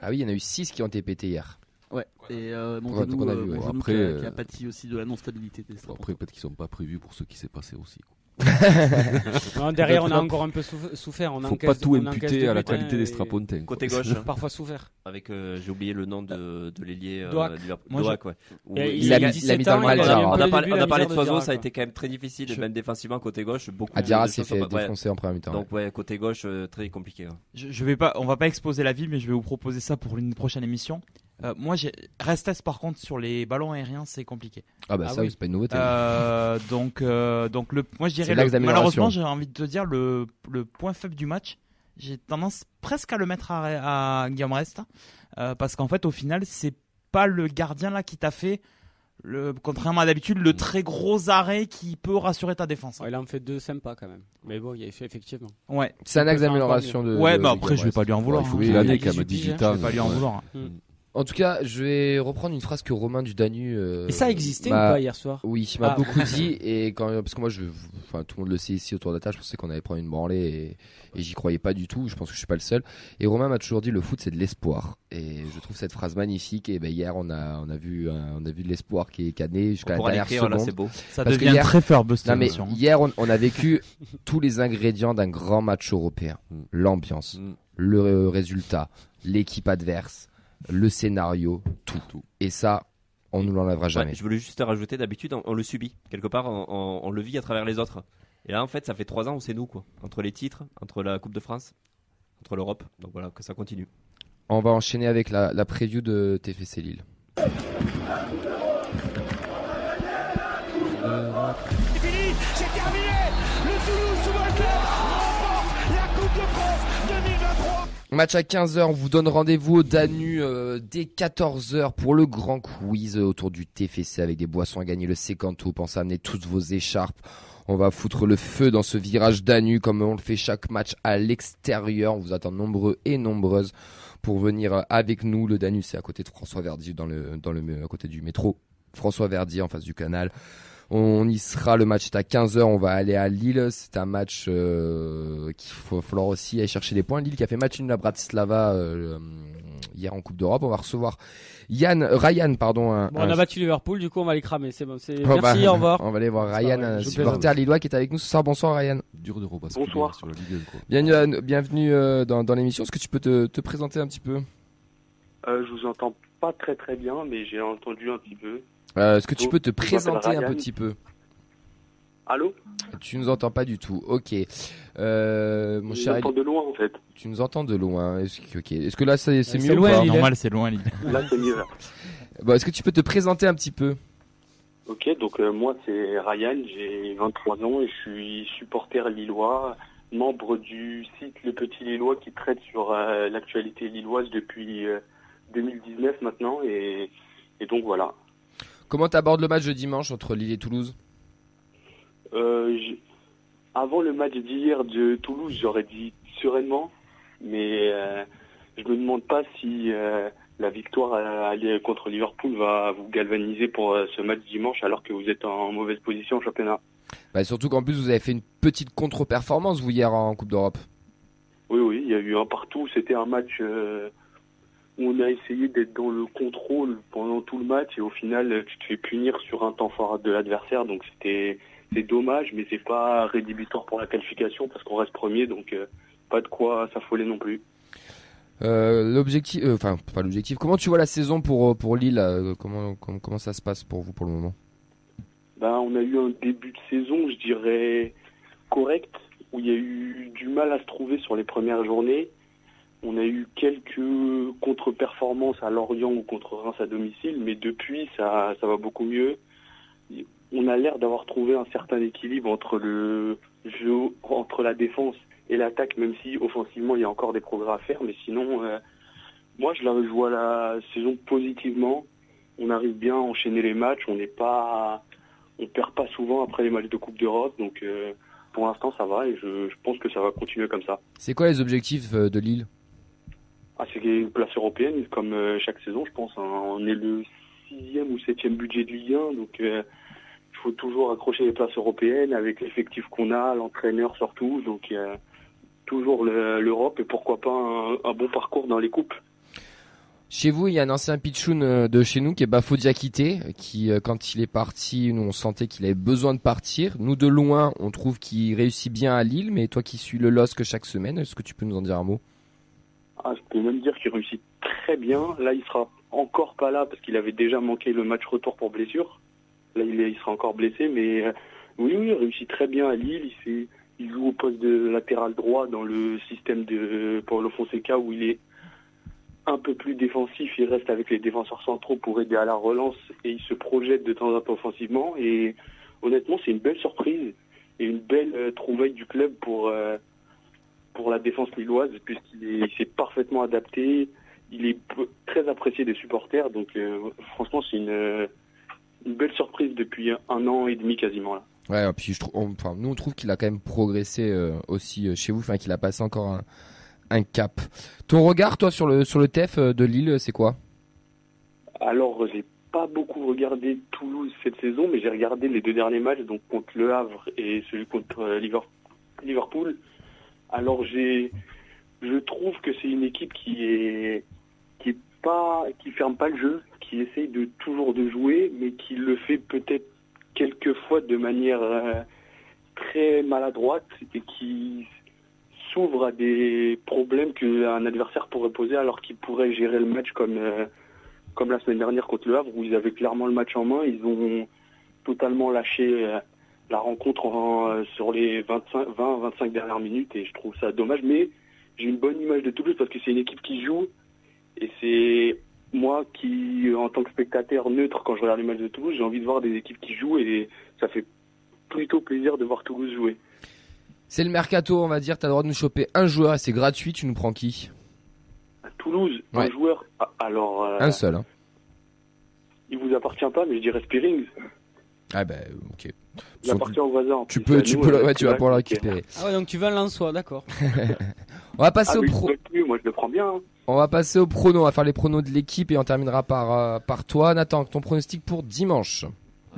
Ah oui, il y en a eu 6 qui ont été pétés hier. Ouais. Et euh, mon genou, a euh, vu, ouais. Après, qui, a, euh, qui a pâti aussi de la non-stabilité des strapontins. après, peut-être qu'ils sont pas prévus pour ce qui s'est passé aussi. quoi. Non, derrière, on a encore un peu souf- souffert. On Faut encaisse- pas tout on imputer à la qualité des strapontins. quoi. Côté gauche, Parfois souffert. avec euh, j'ai oublié le nom de, de l'ailier euh, Doak. du Liverpool. Moi, Doak, ouais. Il- il a mis- il a 17 mis dans mal, on a parlé, on de a parlé Diarra, ça a été quand même très difficile, Je- même défensivement côté gauche. Beaucoup Adira de s'est fait défoncer en première mi-temps. Donc ouais, côté gauche, euh, très compliqué. Je, vais pas, on va pas exposer la vie, mais je vais vous proposer ça pour une prochaine émission. Euh, moi, j'ai Restes par contre sur les ballons aériens, c'est compliqué. Ah bah Ah ça, oui. c'est pas une nouveauté. Euh, donc, euh, donc le, moi je dirais le- malheureusement, j'ai envie de te dire le, le point faible du match. J'ai tendance presque à le mettre à, à Guillaume Rest, euh, parce qu'en fait, au final, c'est pas le gardien là qui t'a fait. Le, contrairement à d'habitude, le très gros arrêt qui peut rassurer ta défense. Ouais, il en fait deux sympas quand même. Mais bon, il y a fait effectivement. Ouais, C'est un axe d'amélioration de. ouais, de- bah de après, je vais pas lui en vouloir. il faut hein. qu'il Il a ait 18 quand même piges, 18 Je ans. vais pas lui en vouloir. En tout cas, je vais reprendre une phrase que Romain du Danu. euh, Et ça existait ou pas hier soir Oui, il m'a Ah. beaucoup dit et quand parce que moi je enfin tout le monde le sait ici autour de la table, je pensais qu'on allait prendre une branlée et, et j'y croyais pas du tout, je pense que je suis pas le seul et Romain m'a toujours dit le foot c'est de l'espoir et je trouve cette phrase magnifique et ben hier on a on a vu euh, on a vu de l'espoir qui est cané jusqu'à la Pour aller dernière là, seconde. c'est beau. Ça Parce que devient hier- très furbe cette Non mais hier on, on a vécu tous les ingrédients d'un grand match européen, Mm. l'ambiance, Mm. le euh, résultat, l'équipe adverse, le scénario, tout. Tout. Et ça on nous l'enlèvera jamais. Ouais, je voulais juste rajouter, d'habitude, on, on le subit. Quelque part, on, on- on le vit à travers les autres. Et là, en fait, ça fait trois ans où c'est nous, quoi. Entre les titres, entre la Coupe de France, entre l'Europe. Donc voilà, que ça continue. On va enchaîner avec la, la preview de TFC Lille. Match à 15h, on vous donne rendez-vous au Danu euh, dès 14h pour le grand quiz autour du TFC avec des boissons à gagner, le Secanto. Pensez à amener toutes vos écharpes. On va foutre le feu dans ce virage Danu comme on le fait chaque match à l'extérieur. On vous attend nombreux et nombreuses pour venir avec nous. Le Danube, c'est à côté de François Verdier, dans le, dans le, à côté du métro. François Verdier, en face du canal. On y sera, le match est à 15h, on va aller à Lille. C'est un match euh, qu'il faut falloir aussi aller chercher des points. Lille qui a fait match nul à Bratislava euh, hier en Coupe d'Europe. On va recevoir Yann, Ryan, pardon. Un, Bon, un- on a battu Liverpool, du coup on va les cramer. C'est bon. c'est- Oh, Merci, bah, au revoir. On va aller voir Ryan, un supporter lillois qui est avec nous ce soir. Bonsoir Ryan. Dur de rebasculer Bonsoir. sur la Ligue 1, quoi. Bienvenue, euh, dans, dans l'émission. Est-ce que tu peux te, te présenter un petit peu? Euh, je vous entends pas très très bien, mais j'ai entendu un petit peu. Euh, Est-ce que tu peux te présenter un petit peu? Allô? Tu nous entends pas du tout. Ok. Euh, mon Je cher Eli- de loin en fait. tu nous entends de loin. Est-ce que, ok. Est-ce que là c'est c'est c'est mieux ou loin, pas? Lille. Normal, c'est loin. Là c'est mieux. Là. Bon, Est-ce que tu peux te présenter un petit peu? Ok, donc euh, moi c'est Ryan, j'ai 23 ans et je suis supporter lillois, membre du site Le Petit Lillois qui traite sur euh, l'actualité lilloise depuis euh, 2019 maintenant et, et donc voilà. Comment t'abordes le match de dimanche entre Lille et Toulouse? Euh, avant le match d'hier de Toulouse, j'aurais dit sereinement, mais euh, je me demande pas si euh, la victoire à- contre Liverpool va vous galvaniser pour euh, ce match dimanche alors que vous êtes en mauvaise position au championnat. bah, Surtout qu'en plus vous avez fait une petite contre-performance vous hier en Coupe d'Europe. Oui, oui, il y a eu un partout. C'était un match euh, on a essayé d'être dans le contrôle pendant tout le match et au final, tu te fais punir sur un temps fort de l'adversaire. Donc c'était c'est dommage, mais c'est pas rédhibitoire pour la qualification parce qu'on reste premier, donc euh, pas de quoi s'affoler non plus. Euh, l'objectif, euh, enfin pas l'objectif. Comment tu vois la saison pour pour Lille comment, comment comment ça se passe pour vous pour le moment? Ben, on a eu un début de saison, je dirais, correct, où il y a eu du mal à se trouver sur les premières journées. On a eu quelques contre-performances à Lorient ou contre Reims à domicile, mais depuis, ça, ça va beaucoup mieux. On a l'air d'avoir trouvé un certain équilibre entre le jeu, entre la défense et l'attaque, même si offensivement, il y a encore des progrès à faire. Mais sinon, euh, moi, je la vois la saison positivement. On arrive bien à enchaîner les matchs. On n'est pas, on perd pas souvent après les matchs de Coupe d'Europe, donc euh, pour l'instant ça va et je, pense que ça va continuer comme ça. C'est quoi les objectifs euh, de Lille? Ah, c'est une place européenne comme euh, chaque saison, je pense. hein. On est le sixième ou septième budget de Ligue 1, donc euh, il faut toujours accrocher les places européennes avec l'effectif qu'on a, l'entraîneur surtout, donc toujours le- l'Europe et pourquoi pas un, bon parcours dans les coupes. Chez vous, il y a un ancien pitchoun euh, de chez nous qui est Bafo Diakité, qui quand il est parti, nous on sentait qu'il avait besoin de partir. Nous de loin, on trouve qu'il réussit bien à Lille, mais toi qui suis le LOSC chaque semaine, est-ce que tu peux nous en dire un mot? Ah, je peux même dire qu'il réussit très bien. Là, il sera encore pas là parce qu'il avait déjà manqué le match retour pour blessure. Là, il, sera encore blessé, mais euh, oui, oui, il réussit très bien à Lille. Il joue au poste de latéral droit dans le système de Paulo Fonseca où il est un peu plus défensif. Il reste avec les défenseurs centraux pour aider à la relance et il se projette de temps en temps offensivement. Et honnêtement, c'est une belle surprise et une belle euh, trouvaille du club pour euh, pour la défense lilloise puisqu'il est- il s'est parfaitement adapté. Il est très apprécié des supporters, donc euh, franchement c'est une, une belle surprise depuis un an et demi quasiment là. Ouais, et puis je trouve, on- enfin, nous on trouve qu'il a quand même progressé euh, aussi euh, chez vous, enfin qu'il a passé encore un, un cap. Ton regard, toi, sur le sur le TEF de Lille, c'est quoi? Alors j'ai pas beaucoup regardé Toulouse cette saison, mais j'ai regardé les deux derniers matchs, donc contre Le Havre et celui contre Liver- Liverpool. Alors j'ai, je trouve que c'est une équipe qui est qui pas, qui ferme pas le jeu, qui essaye de toujours de jouer, mais qui le fait peut-être quelquefois de manière euh, très maladroite. Et qui s'ouvre à des problèmes qu'un adversaire pourrait poser alors qu'il pourrait gérer le match comme euh, comme la semaine dernière contre le Havre où ils avaient clairement le match en main, ils ont totalement lâché euh, la rencontre en, euh, sur les 25 20 25 dernières minutes et je trouve ça dommage mais j'ai une bonne image de Toulouse parce que c'est une équipe qui joue et c'est moi qui en tant que spectateur neutre quand je regarde les matchs de Toulouse, j'ai envie de voir des équipes qui jouent et ça fait plutôt plaisir de voir Toulouse jouer. C'est le mercato, on va dire. T'as le droit de nous choper un joueur c'est gratuit. Tu nous prends qui? À Toulouse, Ouais. un joueur ah, alors euh, Un seul. Hein. il vous appartient pas mais je dirais Spearings. Ah bah ok. Il appartient au voisin. en Tu peux, tu nous, peux, le- euh, ouais, tu vas pouvoir le euh, récupérer. Ah ouais, donc tu vas soi, d'accord. On va passer Ah, au mais pro. je plus, moi je le prends bien. hein. On va passer au prono. On va faire les pronos de l'équipe et on terminera par euh, par toi, Nathan. Ton pronostic pour dimanche.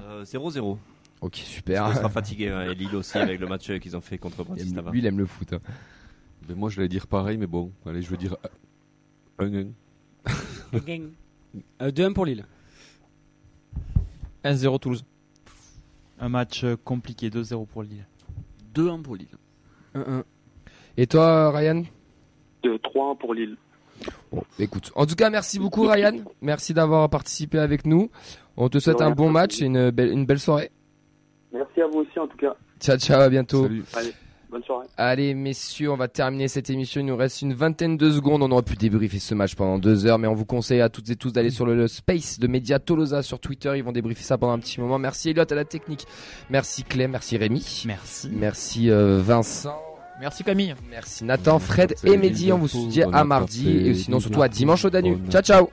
Euh, 0-0. Ok, On super. sera fatigué, hein, et Lille aussi avec le match qu'ils ont fait contre Bratislava. Lui, il aime le foot. hein. Ben, moi, j'allais dire pareil, mais bon, allez, je veux dire 1-1. Euh, 2-1 pour Lille. 1-0 Toulouse. Un match euh, compliqué, 2-0 pour Lille. 2-1 pour Lille. 1-1. Et toi, Ryan? De 3-1 pour Lille. Bon, écoute. En tout cas, merci beaucoup Ryan. Merci d'avoir participé avec nous. On te souhaite un bon match et une belle, une belle soirée. Merci à vous aussi en tout cas. Ciao, ciao, à bientôt. Salut. Allez, bonne soirée. Allez, messieurs, on va terminer cette émission. Il nous reste une vingtaine de secondes. On aurait pu débriefer ce match pendant deux heures, mais on vous conseille à toutes et tous d'aller sur le, le space de Média Tolosa sur Twitter. Ils vont débriefer ça pendant un petit moment. Merci Elliot à la technique. Merci Clem. Merci Rémi. Merci. Merci euh, Vincent. Merci Camille. Merci Nathan, Fred et Mehdi. On vous dit à mardi et sinon surtout à dimanche au Danu. Ciao, ciao.